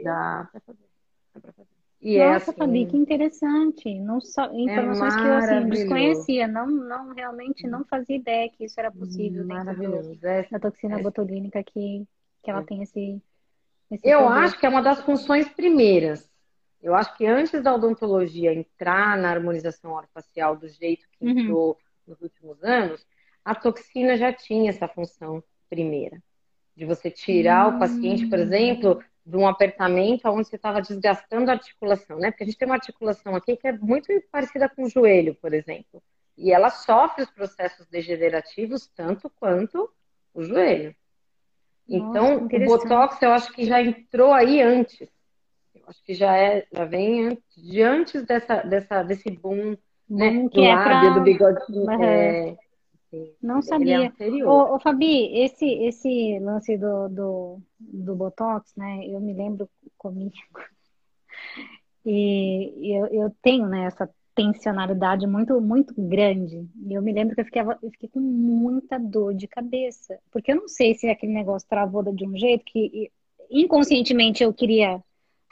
Dá para fazer. Dá pra fazer. E é Nossa, é assim, Fabi, que interessante. Não só, informações é que eu assim, desconhecia, não, não realmente não fazia ideia que isso era possível dentro é, da toxina é. botulínica que, que ela é. tem esse, esse Eu poder. acho que é uma das funções primeiras. Eu acho que antes da odontologia entrar na harmonização orofacial do jeito que uhum. entrou nos últimos anos, a toxina já tinha essa função primeira. De você tirar uhum. o paciente, por hum. exemplo, de um apertamento onde você estava desgastando a articulação, né? Porque a gente tem uma articulação aqui que é muito parecida com o joelho, por exemplo. E ela sofre os processos degenerativos tanto quanto o joelho. Então, Nossa, o Botox eu acho que já entrou aí antes acho que já é, já vem de antes dessa, dessa, desse boom, né? Que do é lábio, pra... do bigodinho. Uhum. É, não é sabia. É ô, ô, Fabi, esse, esse lance do, do, do Botox, né? Eu me lembro comigo. E eu, eu tenho né, essa tensionalidade muito, muito grande. E eu me lembro que eu fiquei, eu fiquei com muita dor de cabeça. Porque eu não sei se aquele negócio travou de um jeito que inconscientemente eu queria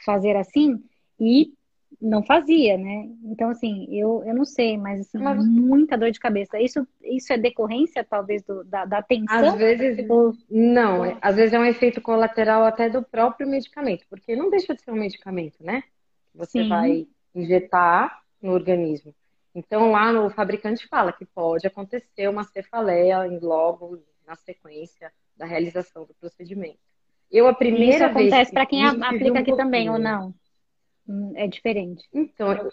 fazer assim e não fazia, né? Então, assim, eu, eu não sei, mas, assim, mas... muita dor de cabeça. Isso, isso é decorrência, talvez, do, da, da tensão? Às vezes, ou... não. É, às vezes é um efeito colateral até do próprio medicamento, porque não deixa de ser um medicamento, né? Você Sim. vai injetar no organismo. Então, lá no fabricante fala que pode acontecer uma cefaleia logo na sequência da realização do procedimento. Eu, a primeira Isso vez. acontece para quem aplica um aqui também, ou não? Hum, é diferente. Então,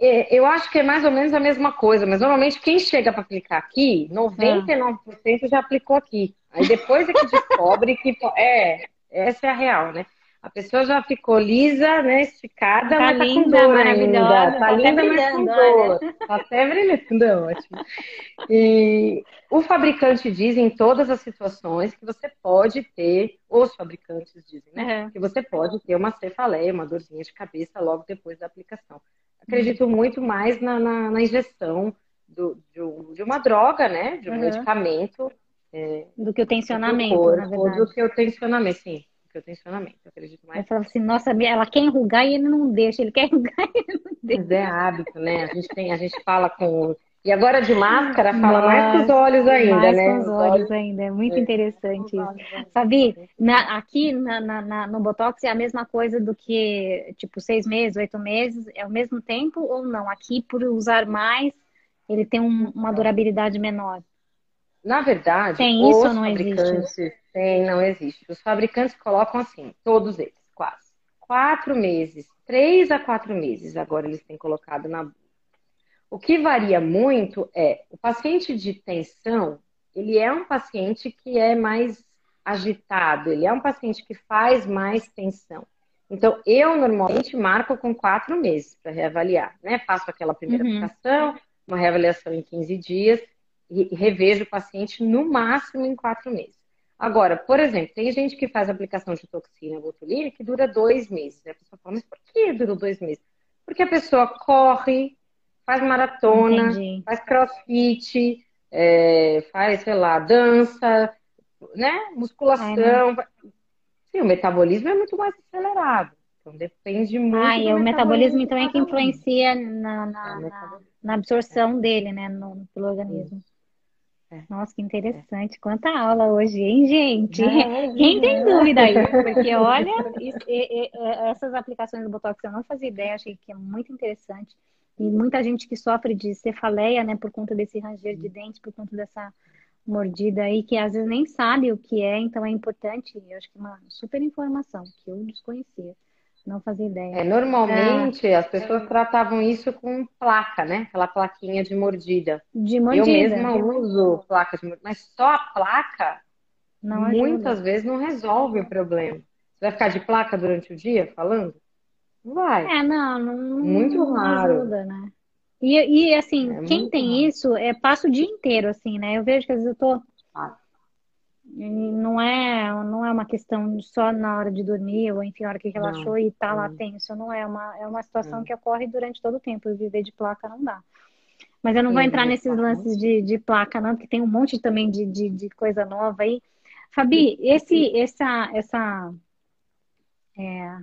é, eu acho que é mais ou menos a mesma coisa, mas normalmente quem chega para aplicar aqui, 99% já aplicou aqui. Aí depois é que descobre que. É, essa é a real, né? A pessoa já ficou lisa, né? Esticada, tá mas tá linda, com dor ainda. Tá, tá linda, mas com dor. Tá até brilhando, ótimo. E o fabricante diz em todas as situações que você pode ter, os fabricantes dizem, né? Uhum. Que você pode ter uma cefaleia, uma dorzinha de cabeça logo depois da aplicação. Acredito uhum. muito mais na, na, na injeção do, de, de, uma droga, né? De um uhum. medicamento. É, do que o tensionamento, corpo, na verdade. Do que o tensionamento, sim porque eu tensionamento, eu acredito mais. Eu falo assim, nossa, ela quer enrugar e ele não deixa, ele quer enrugar e ele não deixa. Mas é hábito, né? A gente, tem, a gente fala com. E agora de máscara, fala nossa, mais com os olhos ainda, mais né? Com os olhos ainda, é muito é. interessante isso. Fabi, na, aqui na, na, no Botox é a mesma coisa do que, tipo, seis meses, oito meses, é o mesmo tempo ou não? Aqui, por usar mais, ele tem um, uma durabilidade menor. Na verdade, tem isso ou não existe? Tem, não existe. Os fabricantes colocam assim, todos eles, quase. Quatro meses, três a quatro meses, agora eles têm colocado na. O que varia muito é o paciente de tensão, ele é um paciente que é mais agitado, ele é um paciente que faz mais tensão. Então, eu normalmente marco com quatro meses para reavaliar, né? Faço aquela primeira uhum. aplicação, uma reavaliação em 15 dias e revejo o paciente no máximo em quatro meses. Agora, por exemplo, tem gente que faz aplicação de toxina botulínica que dura dois meses. A pessoa fala, mas por que dura dois meses? Porque a pessoa corre, faz maratona, Entendi. faz crossfit, é, faz, sei lá, dança, né? Musculação. Ai, Sim, o metabolismo é muito mais acelerado. Então depende muito. Ah, e o metabolismo, então é que influencia na, na, é, na, na absorção dele, né, no, pelo organismo. É. Nossa, que interessante. Quanta aula hoje, hein, gente? É, Quem tem dúvida aí? Porque, olha, isso, e, e, essas aplicações do Botox eu não fazia ideia, achei que é muito interessante. E muita gente que sofre de cefaleia, né, por conta desse ranger de dentes, por conta dessa mordida aí, que às vezes nem sabe o que é, então é importante. Eu acho que é uma super informação que eu desconhecia. Não fazia ideia. É, normalmente é. as pessoas tratavam isso com placa, né? Aquela plaquinha de mordida. De mordida. Eu mesma uso placa de mordida, mas só a placa não muitas vezes não resolve o problema. Você vai ficar de placa durante o dia falando? Não vai. É, não, não muito não raro. ajuda, né? E, e assim, é quem tem raro. isso é passa o dia inteiro, assim, né? Eu vejo que às vezes eu tô. Não é, não é uma questão só na hora de dormir, ou enfim, na hora que relaxou não, e tá lá tenso. Não é uma, é uma situação que ocorre durante todo o tempo. E viver de placa não dá. Mas eu não vou entrar nesses lances de, de placa, não, porque tem um monte também de, de, de coisa nova aí. Fabi, esse, essa, essa é,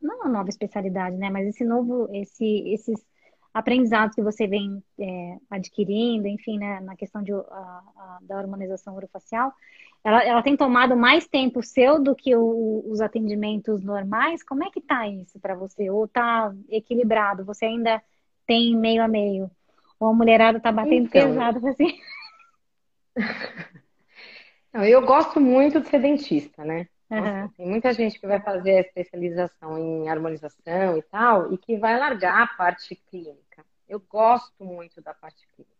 não uma nova especialidade, né? Mas esse novo, esse, esses aprendizados que você vem é, adquirindo, enfim, né, na questão de, a, a, da harmonização orofacial, ela, ela tem tomado mais tempo seu do que o, os atendimentos normais? Como é que tá isso para você? Ou tá equilibrado? Você ainda tem meio a meio? Ou a mulherada tá batendo então, pesado assim? Não, eu gosto muito de ser dentista, né? Nossa, tem muita gente que vai fazer a especialização em harmonização e tal, e que vai largar a parte clínica. Eu gosto muito da parte clínica.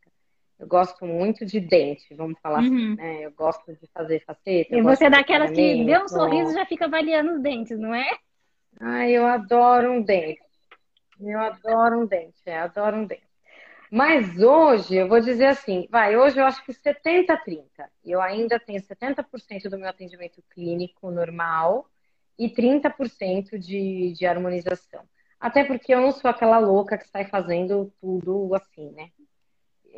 Eu gosto muito de dente, vamos falar assim, uhum. assim, né? Eu gosto de fazer faceta. E você é daquelas que deu um sorriso e já fica avaliando os dentes, não é? Ai, eu adoro um dente. Eu adoro um dente, é, adoro um dente. Mas hoje, eu vou dizer assim, vai, hoje eu acho que 70-30. Eu ainda tenho 70% do meu atendimento clínico normal e 30% de, de harmonização. Até porque eu não sou aquela louca que sai fazendo tudo assim, né?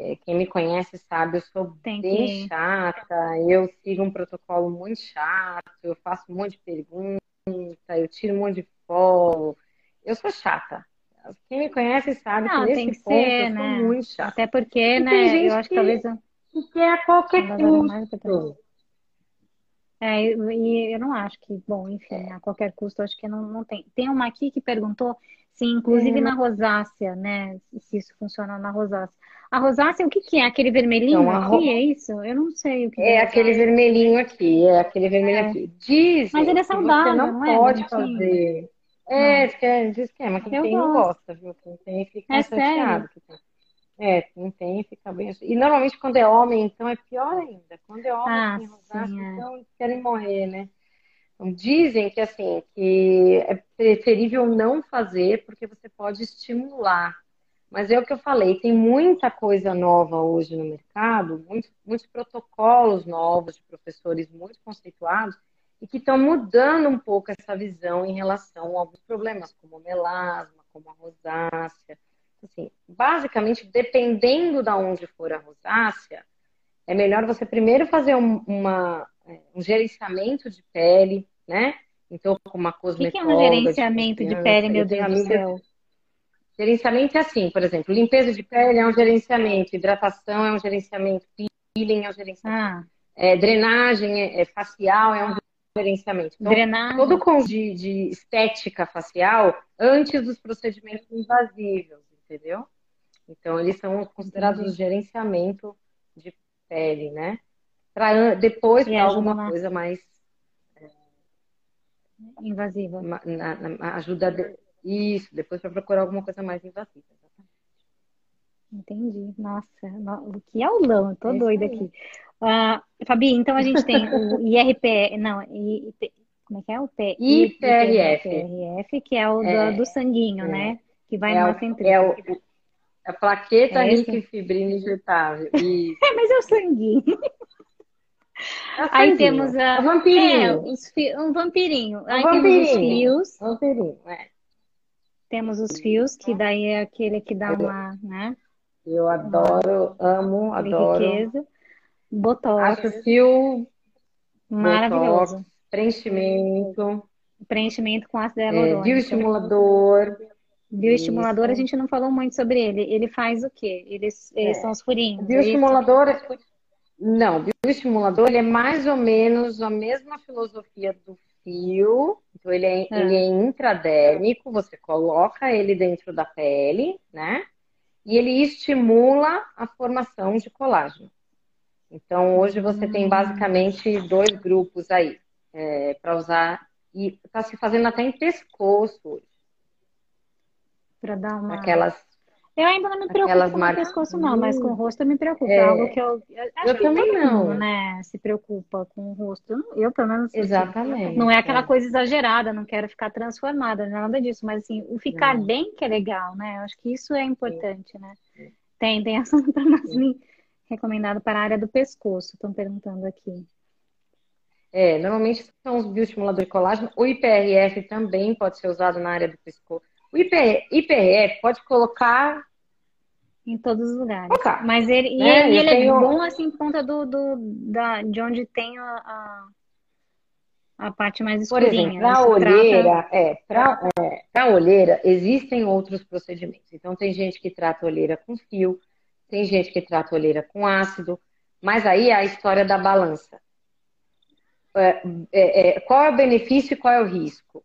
É, quem me conhece sabe, eu sou Tem bem que... chata, eu sigo um protocolo muito chato, eu faço um monte de perguntas, eu tiro um monte de foto. Eu sou chata. Quem me conhece sabe não, que nesse que ponto ser, eu né? sou muito chata. Até porque, e né, eu acho que, talvez... Que quer a qualquer custo. É, e eu não acho que, bom, enfim, a qualquer custo, acho que não, não tem. Tem uma aqui que perguntou se, inclusive é. na rosácea, né, se isso funciona na rosácea. A rosácea, o que, que é? Aquele vermelhinho então, aqui, ro... é isso? Eu não sei o que é. É aquele vermelhinho aqui, é aquele vermelho é. aqui. Diz Mas ele é saudável, você não, não é, pode fazer. É, diz que é, diz que é, mas quem eu tem gosto. não gosta, viu? Quem tem fica é chateado. É, quem tem fica bem. E normalmente quando é homem, então é pior ainda. Quando é homem, ah, tem rosácea, sim, é. então eles querem morrer, né? Dizem que assim, que é preferível não fazer porque você pode estimular. Mas é o que eu falei, tem muita coisa nova hoje no mercado, muitos, muitos protocolos novos de professores muito conceituados, e que estão mudando um pouco essa visão em relação a alguns problemas, como o melasma, como a rosácea. Assim, basicamente, dependendo de onde for a rosácea, é melhor você primeiro fazer um, uma, um gerenciamento de pele, né? Então, com uma cosmetóloga. O que é um gerenciamento de, de pele, meu Deus do céu? Gerenciamento é assim, por exemplo, limpeza de pele é um gerenciamento, hidratação é um gerenciamento, peeling é um gerenciamento, ah. é, drenagem é, é, facial é um gerenciamento. Então, Drenagem. todo o de, de estética facial antes dos procedimentos invasivos, entendeu? Então, eles são considerados gerenciamento de pele, né? Para depois para alguma na... coisa mais é, invasiva. Na, na, ajuda de... isso, depois para procurar alguma coisa mais invasiva. Entendi. Nossa, o que aulão, eu tô é doida aqui. Uh, Fabi, então a gente tem o IRP, não, IP, como é que é o P? IPRF. IPRF, que é o é, do, do, sanguinho, é, né? Que vai é no centrífugo. É o, a plaqueta é rica em fibrina injetável. é, mas é o sanguinho. É Aí temos a. O vampirinho. É, fi... um vampirinho. Aí vampirinho. temos os fios. Vampirinho, é. Temos os fios, que daí é aquele que dá uma, né? Eu adoro, amo, adoro. Riqueza. Botox. Acho fio maravilhoso. Botox, preenchimento. Preenchimento com ácido hialurônico. É, bioestimulador. Bioestimulador, Isso. a gente não falou muito sobre ele. Ele faz o quê? Eles, eles é. são os furinhos. É bioestimulador. Não, bioestimulador ele é mais ou menos a mesma filosofia do fio. Então, ele é, é. ele é intradérmico, você coloca ele dentro da pele, né? E ele estimula a formação de colágeno. Então, hoje você tem basicamente dois grupos aí é, para usar E está se fazendo até em pescoço hoje. Para dar uma. Aquelas eu ainda não me preocupo com o pescoço, não, mas com o rosto eu me preocupo. É, é algo que eu. Eu que também não. Mundo, né? Se preocupa com o rosto. Eu, pelo menos. Assim, Exatamente. Não é aquela é. coisa exagerada, não quero ficar transformada, não é nada disso. Mas, assim, o ficar não. bem que é legal, né? Eu acho que isso é importante, né? Tem, tem essa Nasmin recomendado para a área do pescoço, estão perguntando aqui. É, normalmente são os bioestimuladores de colágeno. O IPRF também pode ser usado na área do pescoço. O IPRF pode colocar em todos os lugares. Okay. Mas ele, né? ele, ele é tenho... é bom assim por conta do, do, da, de onde tem a, a, a parte mais escurinha. Por exemplo, para a olheira, trata... é, para é, olheira existem outros procedimentos. Então tem gente que trata olheira com fio, tem gente que trata olheira com ácido, mas aí é a história da balança. É, é, é qual é o benefício e qual é o risco?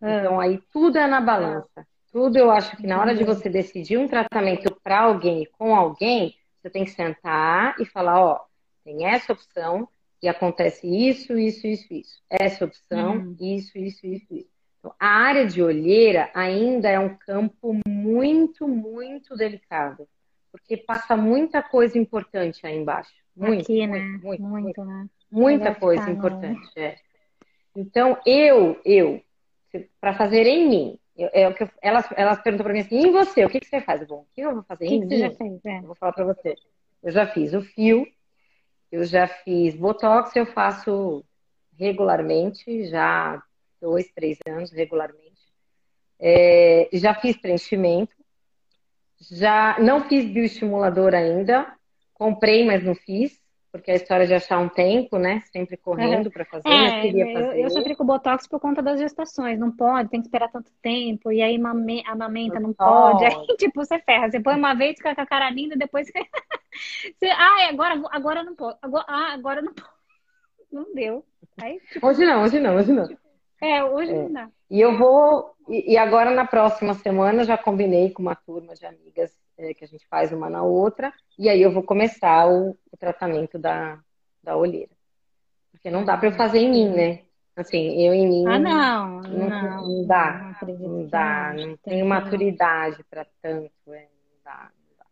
Ah. Então aí tudo é na balança. Tudo eu acho que na hora de uhum. você decidir um tratamento para alguém com alguém, você tem que sentar e falar, ó, tem essa opção e acontece isso, isso, isso, isso. Essa opção, uhum. isso, isso, isso, isso. Então, a área de olheira ainda é um campo muito, muito delicado, porque passa muita coisa importante aí embaixo. Muito, Aqui, muito, né? muito, muito, muito, né? Muita coisa importante, é. Então, eu, eu, para fazer em mim, eu, é o que eu, elas, elas perguntam para mim assim, em você, o que, que você faz? Bom, o que eu vou fazer? O que, que você já fez? É. Eu vou falar para você. Eu já fiz o fio, eu já fiz botox, eu faço regularmente, já dois, três anos regularmente. É, já fiz preenchimento, já não fiz bioestimulador ainda, comprei, mas não fiz porque a história de achar um tempo, né? Sempre correndo para fazer, é, queria fazer. Eu, eu sofri com Botox por conta das gestações. Não pode, tem que esperar tanto tempo. E aí mame, amamenta, não, não pode. Aí, tipo, você ferra. Você põe uma vez, fica com a cara linda, depois você... Ah, agora, agora não pode. Agora, ah, agora não pode. Não deu. Aí, tipo... Hoje não, hoje não, hoje não. É, hoje é. não dá. E eu vou... E agora, na próxima semana, já combinei com uma turma de amigas é, que a gente faz uma na outra, e aí eu vou começar o, o tratamento da, da olheira. Porque não dá para eu fazer em mim, né? Assim, eu em mim. Ah, não. Não, não, não dá. Não, não dá. Não tenho maturidade para tanto. É, não, dá, não dá.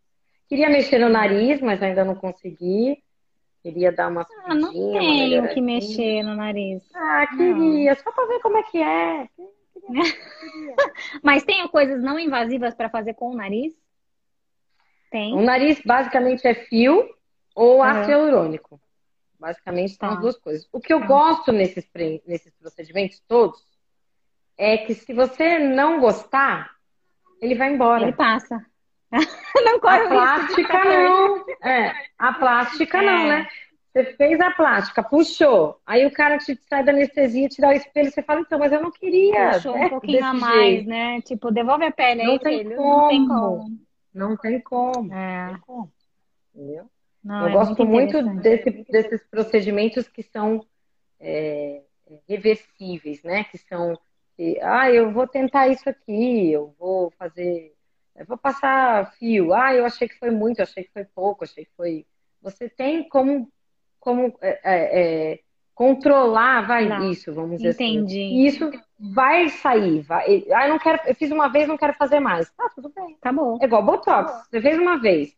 Queria mexer no nariz, mas ainda não consegui. Queria dar uma Ah, não tenho que mexer no nariz. Ah, queria. Só para ver como é que é. mas tem coisas não invasivas para fazer com o nariz? Tem. O nariz basicamente é fio ou ácido hialurônico. Basicamente são tá. as duas coisas. O que eu tá. gosto nesses, nesses procedimentos todos é que se você não gostar, ele vai embora. Ele passa. não corre a plástica não. É, a plástica é. não, né? Você fez a plástica, puxou. Aí o cara te sai da anestesia, te dá o espelho, você fala, então, mas eu não queria. Puxou né? um pouquinho a mais, jeito. né? Tipo, devolve a pele não aí, tem filho. Como. Não tem como. Não tem como. É. Não tem como. Entendeu? Não, eu é gosto muito, muito desse, desses procedimentos que são é, reversíveis, né? Que são, que, ah, eu vou tentar isso aqui, eu vou fazer, eu vou passar fio. Ah, eu achei que foi muito, achei que foi pouco, achei que foi. Você tem como, como é, é, é controlar, vai Não. isso, vamos dizer assim. Entendi. assim. Isso vai sair, vai. Ah, eu não quero, eu fiz uma vez, não quero fazer mais. Tá, tudo bem. Tá bom. É igual Botox. Tá Você fez uma vez,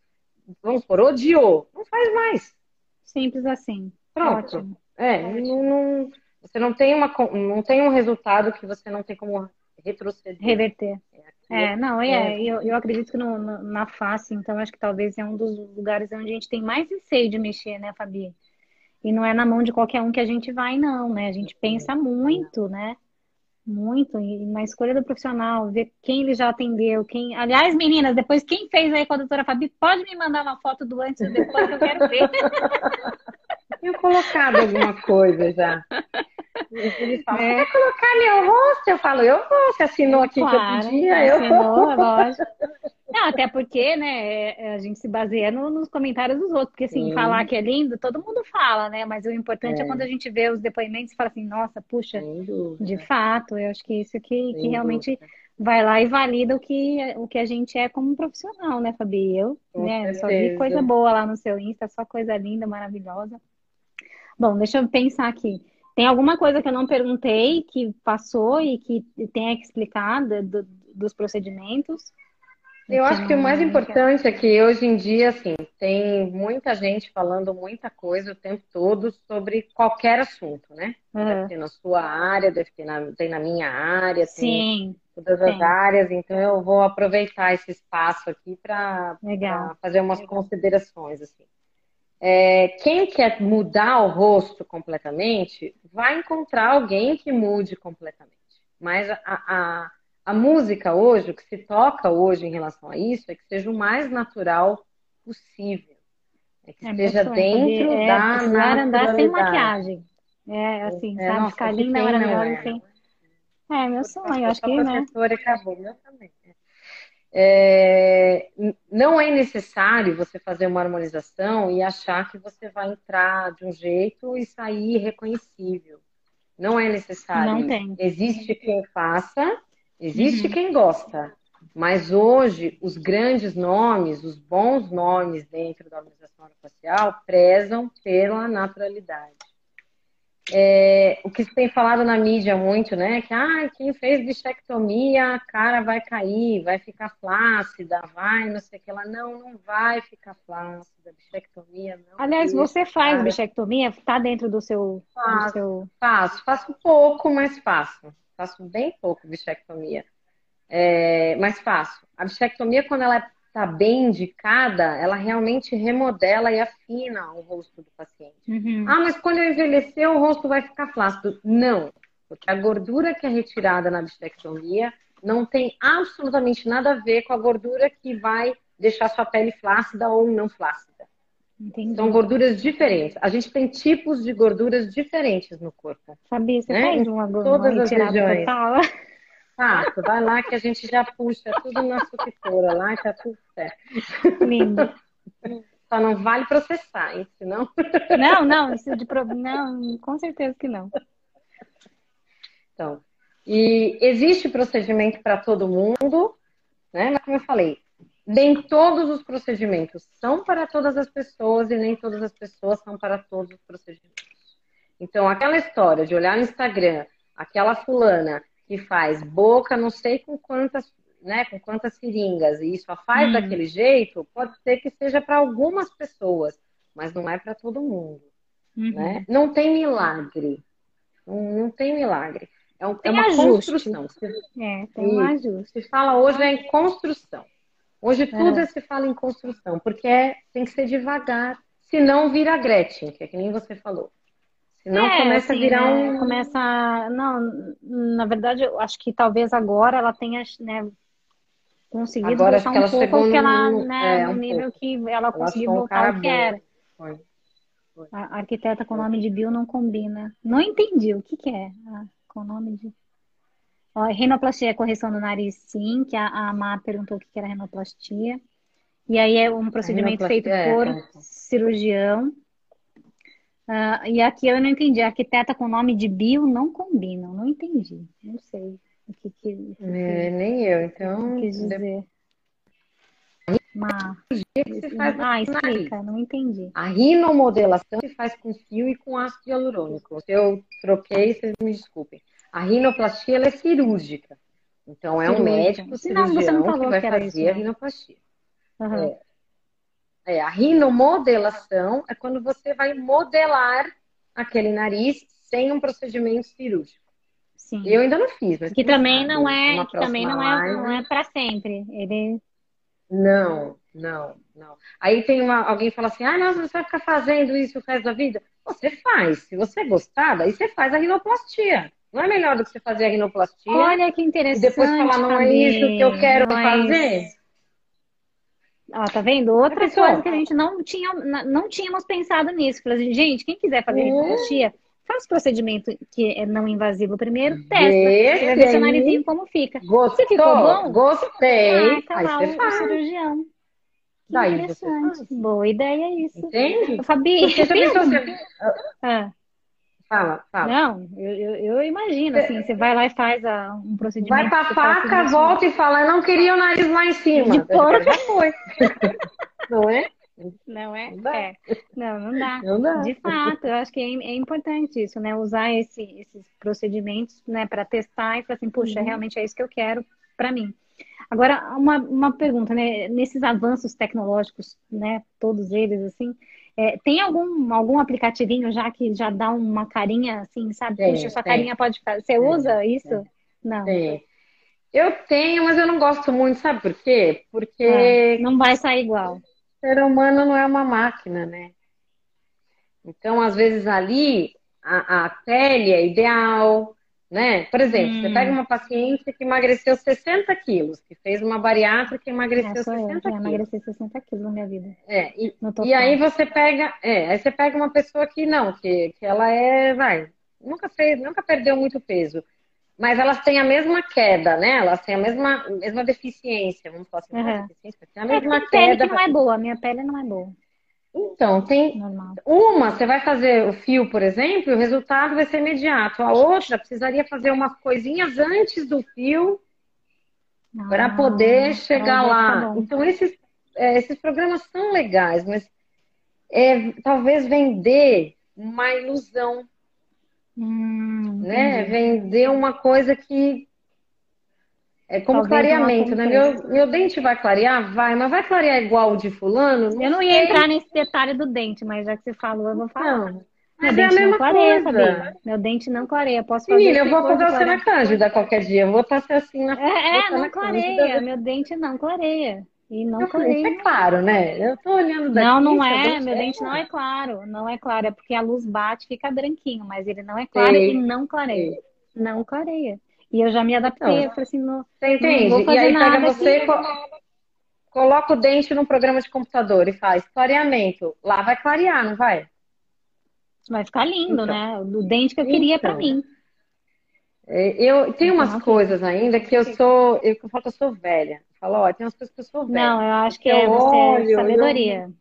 vamos por odiou, não faz mais. Simples assim. Pronto. Ótimo. É, Não, não, você não tem uma, não tem um resultado que você não tem como retroceder. Reverter. É, é não, é, é. Eu, eu acredito que no, na face, então acho que talvez é um dos lugares onde a gente tem mais receio de mexer, né, Fabi? E não é na mão de qualquer um que a gente vai, não, né? A gente pensa muito, né? Muito, e na escolha do profissional, ver quem ele já atendeu, quem. Aliás, meninas, depois quem fez aí com a doutora Fabi, pode me mandar uma foto do antes e depois que eu quero ver. Tenho colocado alguma coisa já. Eles falam, é. quer colocar meu rosto? Eu falo, eu vou, você assinou aqui claro, que eu podia, eu vou. lógico. Não, até porque, né, é, a gente se baseia no, nos comentários dos outros, porque assim, Sim. falar que é lindo, todo mundo fala, né? Mas o importante é, é quando a gente vê os depoimentos e fala assim, nossa, puxa, de fato, eu acho que isso que, que realmente vai lá e valida o que, o que a gente é como profissional, né, Fabi? Eu, Com né, só vi coisa boa lá no seu Insta, só coisa linda, maravilhosa. Bom, deixa eu pensar aqui. Tem alguma coisa que eu não perguntei, que passou e que tenha que explicar do, dos procedimentos? Eu acho que o mais importante é que hoje em dia, assim, tem muita gente falando muita coisa o tempo todo sobre qualquer assunto, né? Uhum. Deve ter na sua área, deve ter na, tem na minha área, Sim, todas as áreas. Então eu vou aproveitar esse espaço aqui para fazer umas Legal. considerações, assim. É, quem quer mudar o rosto completamente, vai encontrar alguém que mude completamente. Mas a, a, a música hoje, o que se toca hoje em relação a isso, é que seja o mais natural possível. É que é esteja dentro poder, da é, naturalidade. andar sem maquiagem. É, assim, é, sabe? Nossa, ficar linda, maravilhosa, é. sem... É, meu sonho, acho que, né? acabou, meu também. É, não é necessário você fazer uma harmonização e achar que você vai entrar de um jeito e sair reconhecível. Não é necessário. Não tem. Existe quem faça, existe uhum. quem gosta. Mas hoje, os grandes nomes, os bons nomes dentro da harmonização facial prezam pela naturalidade. É, o que se tem falado na mídia muito, né? Que ah, quem fez bichectomia, a cara vai cair, vai ficar flácida, vai, não sei o que lá. Não, não vai ficar flácida, bichectomia não. Aliás, você faz cara. bichectomia? Tá dentro do seu, faço, do seu. Faço, faço pouco, mas faço. Faço bem pouco bichectomia. É, mas faço. A bichectomia, quando ela está bem indicada, ela realmente remodela e afina o rosto do paciente. Uhum. Ah, mas quando eu envelhecer, o rosto vai ficar flácido. Não, porque a gordura que é retirada na bichectomia não tem absolutamente nada a ver com a gordura que vai deixar sua pele flácida ou não flácida. Entendi. São gorduras diferentes. A gente tem tipos de gorduras diferentes no corpo. Sabia, você né? faz uma gordura Todas as regiões. Total. Fácil, vai lá que a gente já puxa tudo na sucessora lá e tá tudo certo. Lindo. Só não vale processar, hein? Senão... Não, não, isso de não, com certeza que não. Então, e existe procedimento para todo mundo, né? Mas como eu falei, nem todos os procedimentos são para todas as pessoas e nem todas as pessoas são para todos os procedimentos. Então, aquela história de olhar no Instagram, aquela fulana que faz boca, não sei com quantas, né, com quantas seringas, e só faz hum. daquele jeito, pode ser que seja para algumas pessoas, mas não é para todo mundo. Uhum. Né? Não tem milagre. Não, não tem milagre. É, um, é uma ajuste. construção. É, tem um ajuste. Se fala hoje é em construção. Hoje é. tudo é. se fala em construção, porque é, tem que ser devagar, senão vira Gretchen, que é que nem você falou. Senão é, começa assim, a virar né? um. Começa. Não, na verdade, eu acho que talvez agora ela tenha né, conseguido agora voltar um pouco porque ela, né, é, um no nível pouco. que ela, ela conseguiu voltar ao que era. Foi. Foi. A arquiteta com o nome de Bill não combina. Não entendi o que, que é ah, com o nome de. Ó, rinoplastia é correção do nariz, sim, que a, a Má perguntou o que, era rinoplastia. E aí é um procedimento feito é, por é, cirurgião. Uh, e aqui eu não entendi. Arquiteta com nome de bio não combinam. Não entendi. Não sei o que, que, que é, nem eu, então. Quis dizer. Ah, explica, não entendi. A rinomodelação se faz com fio e com ácido hialurônico. Se eu troquei, vocês me desculpem. A rinoplastia ela é cirúrgica. Então é um médico cirurgião não, que vai que fazer isso, né? a rinoplastia. Uhum. É. É, a rinomodelação é quando você vai modelar aquele nariz sem um procedimento cirúrgico. Sim. Eu ainda não fiz, mas que também sabe, não é, que também não é, não é para sempre. Ele não, não, não. Aí tem uma, alguém fala assim: "Ah, nossa, você vai ficar fazendo isso o resto da vida?" Você faz. Se você gostar, daí você faz a rinoplastia. Não é melhor do que você fazer a rinoplastia? Olha que interessante. E depois falar, não é isso que eu quero mas... fazer? Ó, tá vendo? Outra coisa que a gente não tinha, não tínhamos pensado nisso. Falei assim, gente, quem quiser fazer rinoplastia, faz o procedimento que é não invasivo primeiro, testa. Você vai ver seu narizinho como fica. Gostou? Se ficou bom? Gostei. Ah, tá lá o, o cirurgião. Que Daí interessante. Boa ideia isso. Entende? Fabi, Porque você... ah. Fala, fala. Não, eu, eu, eu imagino, assim, você vai lá e faz a, um procedimento. Vai pra faca, volta e fala, eu não queria o nariz lá em cima. De Já foi. não é? Não é? Não. É. Não, não dá. Não dá. De fato, eu acho que é, é importante isso, né? Usar esse, esses procedimentos, né, para testar e falar assim, puxa, Uhum. realmente é isso que eu quero para mim. Agora, uma, uma pergunta, né? Nesses avanços tecnológicos, né? Todos eles, assim, é, tem algum, algum aplicativinho já que já dá uma carinha, assim, sabe? Tem, Puxa, sua tem. carinha pode fazer. Você usa isso? Não. Tem. Eu tenho, mas eu não gosto muito, sabe por quê? Porque não vai sair igual. o ser humano não é uma máquina, né? Então, às vezes ali a, a pele é ideal, né? Por exemplo, Hum. você pega uma paciente que emagreceu 60 quilos, que fez uma bariátrica e emagreceu É, sou eu, 60 já quilos. emagreci 60 quilos na minha vida. É, e, e aí você pega, é, aí você pega uma pessoa que não, que, que ela é, vai, nunca fez, nunca perdeu muito peso, mas elas têm a mesma queda, né? Elas têm a mesma, mesma deficiência, vamos falar assim, é Uhum. deficiência, a É, mesma pele queda. que não é boa, minha pele não é boa, Então, tem normal. uma, você vai fazer o fio, por exemplo, e o resultado vai ser imediato. A outra precisaria fazer umas coisinhas antes do fio para Ah, poder chegar pra ver lá. que tá bom. Então, esses, é, esses programas são legais, mas é, talvez vender uma ilusão, Hum, né? Vender uma coisa que é como Talvez clareamento, né? Meu, meu dente vai clarear? Vai, mas vai clarear igual o de fulano? Eu não ia sei. entrar nesse detalhe do dente, mas já que você falou, eu vou falar. Não, Meu mas é a não mesma clareia, coisa. sabia? Meu dente não clareia. Posso fazer Menina, eu vou fazer você na. Cândida qualquer dia. Eu vou estar assim na É, é, não clareia. Cândida. Meu dente não clareia. E não Eu falei, isso clareia. é claro, né? Eu tô olhando daqui. Não, não é. dente Meu é- dente não é claro. Não é claro. É porque a luz bate fica branquinho, mas ele não é claro Sei. e não clareia. Sei. Não clareia. E eu já me adaptei. Então, Eu falei assim, não, Você não entende? vou E fazer aí pega nada você, aqui. co- coloca o dente num programa de computador e faz clareamento. Lá vai clarear, não vai? Vai ficar lindo, Então. né? O dente que eu queria pra Então. mim. É, Eu tenho umas Então, coisas ainda que eu sou, eu, eu falo que eu sou velha. Eu falo, ó, tem umas coisas que eu sou velha. Não, eu acho que Eu é você olho, sabedoria.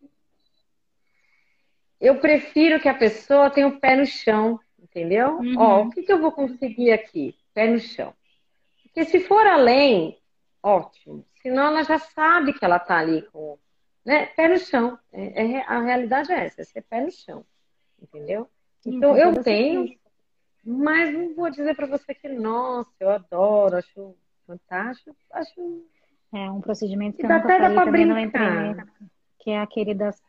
Eu prefiro que a pessoa tenha o pé no chão, entendeu? Uhum. Ó, o que que eu vou conseguir aqui? Pé no chão. Porque se for além, ótimo. Senão ela já sabe que ela tá ali com, né? Pé no chão. É, é- a realidade é essa, é ser pé no chão, entendeu? Então eu tenho, mas não vou dizer pra você que, nossa, eu adoro, acho fantástico, acho É um procedimento que E eu até dá também não brincar. entrei, que é aquele das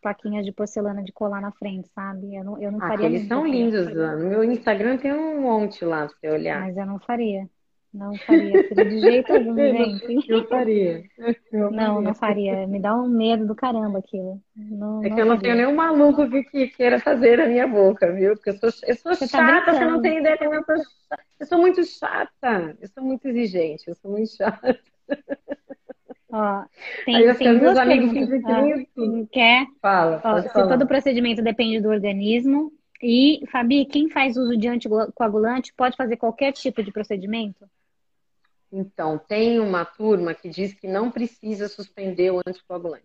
plaquinhas de porcelana de colar na frente, sabe? Eu não, eu não Ah, faria nunca são aquilo. lindos. No meu Instagram tem um monte lá pra você olhar. Mas eu não faria. Não faria de jeito algum, gente. Eu faria. Eu Não, não faria. faria. Me dá um medo do caramba aquilo. Não, É não que eu não tenho faria. nenhum maluco que, que queira fazer na minha boca, viu? Porque eu sou, eu sou Você tá chata, você não tem ideia como eu sou chata. Eu sou muito chata. Eu sou muito exigente, eu sou muito chata. Ó, tem, Aí eu tem duas amigos perguntas. ficam Ah, assim, quer? Fala, Ó, se todo procedimento depende do organismo. E, Fabi, quem faz uso de anticoagulante pode fazer qualquer tipo de procedimento? Então, tem uma turma que diz que não precisa suspender o anticoagulante.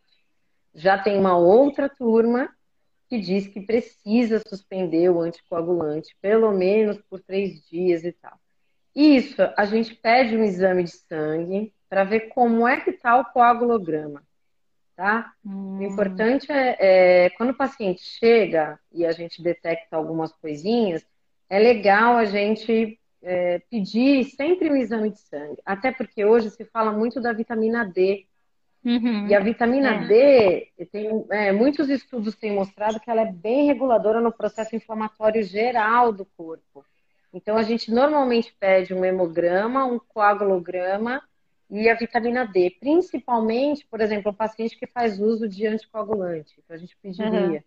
Já tem uma outra turma que diz que precisa suspender o anticoagulante, pelo menos por três dias e tal. Isso, a gente pede um exame de sangue para ver como é que está o coagulograma, tá? O Hum, importante é, é, quando o paciente chega e a gente detecta algumas coisinhas, é legal a gente é, pedir sempre um exame de sangue. Até porque hoje se fala muito da vitamina D. uhum. E a vitamina É. D, tem, é, muitos estudos têm mostrado que ela é bem reguladora no processo inflamatório geral do corpo. Então a gente normalmente pede um hemograma, um coagulograma e a vitamina D, principalmente, por exemplo, o paciente que faz uso de anticoagulante. Então a gente pediria.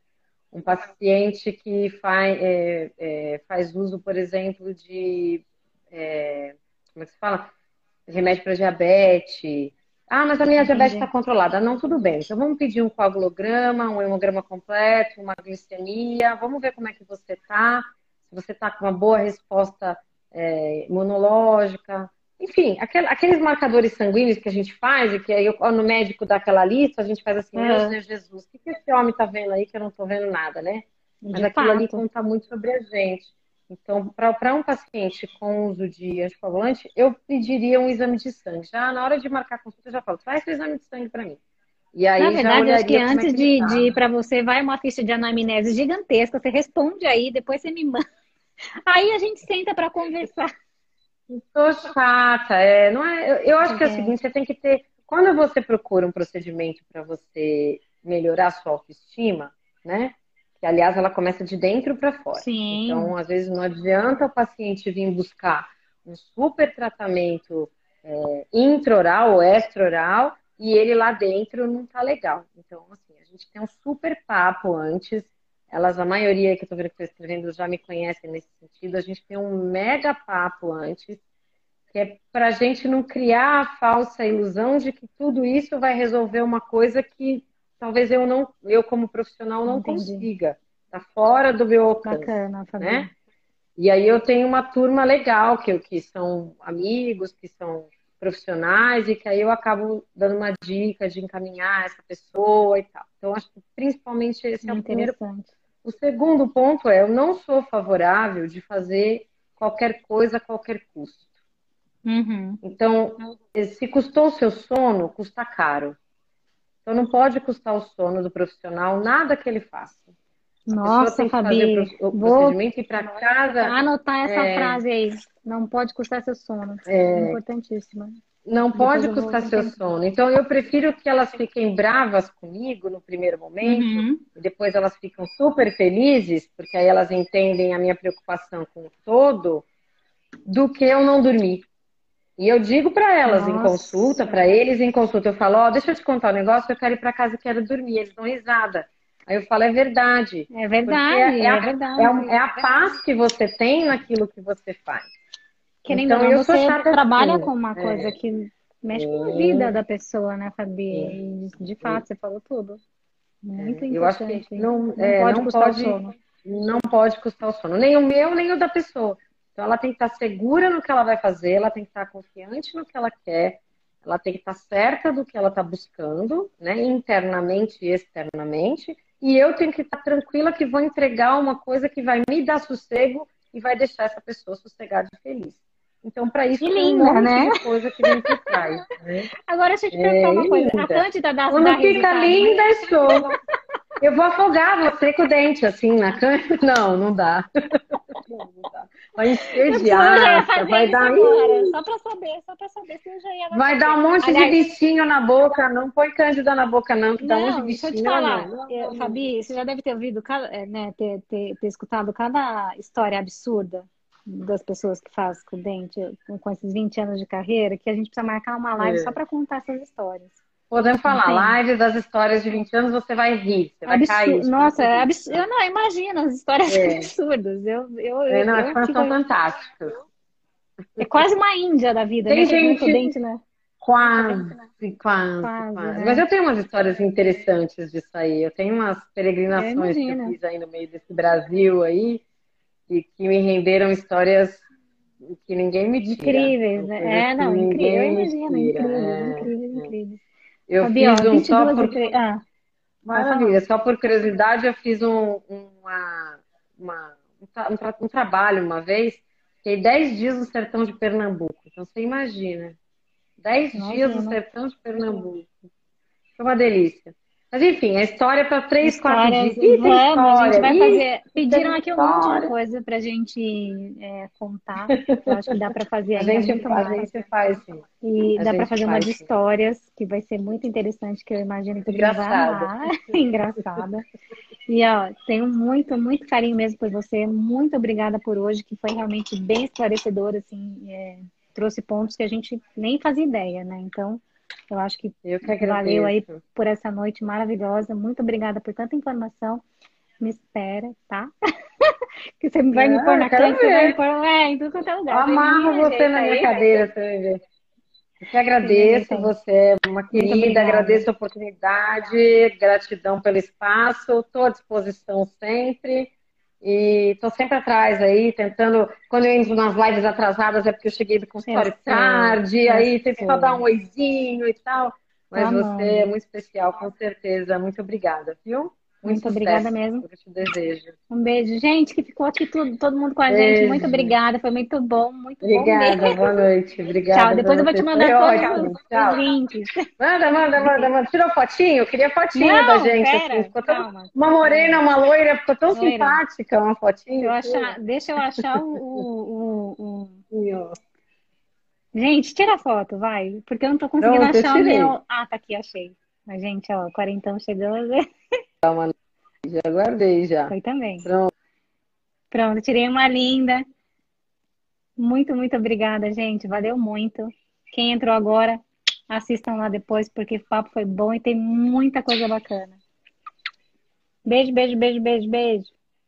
Um paciente que faz, é, é, faz uso, por exemplo, de. é, como é que se fala? Remédio para diabetes. Ah, mas a minha diabetes está controlada. Não, tudo bem. Então vamos pedir um coagulograma, um hemograma completo, uma glicemia. Vamos ver como é que você está. Se você está com uma boa resposta é, imunológica. Enfim, aquel- aqueles marcadores sanguíneos que a gente faz, e que aí no médico dá aquela lista, a gente faz assim, meu Senhor Jesus, o que, que esse homem está vendo aí que eu não estou vendo nada, né? Mas De aquilo ali fato. conta muito sobre a gente. Então, para um paciente com uso de anticoagulante, eu pediria um exame de sangue. Já na hora de marcar a consulta, eu já falo, faz o exame de sangue para mim. E aí, Na verdade, acho que antes é que de, de ir para você, vai uma ficha de anamnese gigantesca, você responde aí, depois você me manda. Aí a gente senta para conversar. Tô chata, é, não é, eu, eu acho que é o seguinte, você tem que ter, quando você procura um procedimento para você melhorar a sua autoestima, né? Que aliás ela começa de dentro para fora. Sim. Então, às vezes não adianta o paciente vir buscar um super tratamento é, intraoral ou extraoral e ele lá dentro não tá legal. Então, assim, a gente tem um super papo antes. Elas, a maioria que eu tô vendo que estou escrevendo já me conhecem nesse sentido. A gente tem um mega papo antes, que é para a gente não criar a falsa ilusão de que tudo isso vai resolver uma coisa que talvez eu não, eu como profissional não Entendi. consiga. Tá fora do meu alcance. Bacana, né? E aí eu tenho uma turma legal, que, que são amigos, que são profissionais, e que aí eu acabo dando uma dica de encaminhar essa pessoa e tal. Então, acho que principalmente esse é o primeiro ponto. O segundo ponto é, eu não sou favorável de fazer qualquer coisa a qualquer custo. Uhum. Então, se custou o seu sono, custa caro. Então não pode custar o sono do profissional nada que ele faça. A Nossa, Fabi, o procedimento vou... para casa. Anotar essa é... frase aí. Não pode custar seu sono. É... Importantíssima. Não pode custar seu sono. Então eu prefiro que elas fiquem bravas comigo no primeiro momento, uhum. e depois elas ficam super felizes, porque aí elas entendem a minha preocupação com o todo, do que eu não dormir. E eu digo para elas Nossa. em consulta, para eles em consulta, eu falo, ó, oh, deixa eu te contar um negócio, eu quero ir para casa e quero dormir. Eles dão risada. Aí eu falo, é verdade. É verdade, é, é, a, verdade. É, é, a paz que você tem naquilo que você faz. Querendo então, eu você trabalha assim. com uma coisa é. que mexe com a vida da pessoa, né, Fabi? De fato, você falou tudo. Muito importante. Eu acho que não, não pode não custar pode, o sono. Não pode custar o sono. Nem o meu, nem o da pessoa. Então, ela tem que estar segura no que ela vai fazer, ela tem que estar confiante no que ela quer, ela tem que estar certa do que ela está buscando, né, internamente e externamente, e eu tenho que estar tranquila que vou entregar uma coisa que vai me dar sossego e vai deixar essa pessoa sossegada e feliz. Então, para isso, que linda, um né? coisa que vem por trás. Né? Agora, deixa eu te perguntar é, uma coisa. Linda. A Cândida da Quando fica linda, estou. Eu vou afogar você com o dente, assim, na Cândida. Não, não dá. Não, não dá. Vai encerjar, vai dar. Agora, só para saber, só para saber se eu já ia. Vai dar um monte Aliás, de bichinho na boca, não põe cândida na boca, não, que dá um monte de bichinho. Deixa eu te falar, não, não, Fabi, você já deve ter ouvido, é, né, ter, ter, ter escutado cada história absurda das pessoas que fazem com o dente, com esses 20 anos de carreira, que a gente precisa marcar uma live é. só para contar essas histórias. Podemos falar, live das histórias de 20 anos, você vai rir, você vai cair. Nossa, é absurdo. Eu não, imagina, as histórias é. absurdas. Eu, eu, é, não, eu, eu são fantásticas. É quase uma Índia da vida, Tem né? gente... Dente, né? Quase, quase, quase. quase. Né? Mas eu tenho umas histórias interessantes disso aí. Eu tenho umas peregrinações que eu fiz aí no meio desse Brasil aí, e que me renderam histórias que ninguém me tira. Incríveis, né? É, não, incrível. Eu imagino, incrível, é, incrível, incrível. Eu fiz um só por... Ah, Maravilha, só por curiosidade, eu fiz um, uma, uma, um, um, trabalho uma vez, fiquei 10 dias no sertão de Pernambuco. Então você imagina. 10 dias no sertão de Pernambuco. Foi uma delícia. Mas enfim, a história para três, quatro dias. Vamos, história. a gente vai fazer. Pediram aqui um monte de coisa para a gente é, contar. Eu acho que dá para fazer a gente muito faz, mais. A gente faz, sim. E a dá para fazer umas sim. histórias que vai ser muito interessante, que eu imagino que Engraçada. vai Engraçada. E ó, tenho muito, muito carinho mesmo por você. Muito obrigada por hoje, que foi realmente bem esclarecedor, assim, é, trouxe pontos que a gente nem fazia ideia, né? Então, eu acho que, eu que valeu aí por essa noite maravilhosa. Muito obrigada por tanta informação. Me espera, tá? que você vai me pôr na cama, você vai me pôr é, em tudo quanto é lugar. Amarro você na minha aí. cadeira, você vai ver. Eu que agradeço, Sim, você é uma querida, agradeço a oportunidade, gratidão pelo espaço, estou à disposição sempre. E estou sempre atrás aí, tentando. Quando eu entro nas lives atrasadas é porque eu cheguei do consultório tarde, aí tento só dar um oizinho e tal. Mas tá você é muito especial, com certeza. Muito obrigada, viu? Muito, Muito obrigada mesmo. Eu te desejo. Um beijo. Gente, que ficou aqui tudo, todo mundo com a beijo. gente. Muito obrigada. Foi muito bom. Muito obrigada, bom. Boa noite. Obrigada. Tchau. Depois eu vou te mandar todos os, os links. Manda, manda, manda, manda. Tirou fotinho? Eu queria fotinho Não, da gente. Pera, assim. Tão... Uma morena, uma loira. Ficou tão loira. simpática uma fotinho. Eu achar... Deixa eu achar o... o, o, o... Gente, tira a foto, vai. Porque eu não tô conseguindo achar o meu. Ah, tá aqui, achei. Mas, gente, ó, quarentão chegando. Calma, já guardei já. Foi também. Pronto. Pronto, tirei uma linda. Muito, muito obrigada, gente. Valeu muito. Quem entrou agora, assistam lá depois, porque o papo foi bom e tem muita coisa bacana. Beijo, beijo, beijo, beijo, beijo.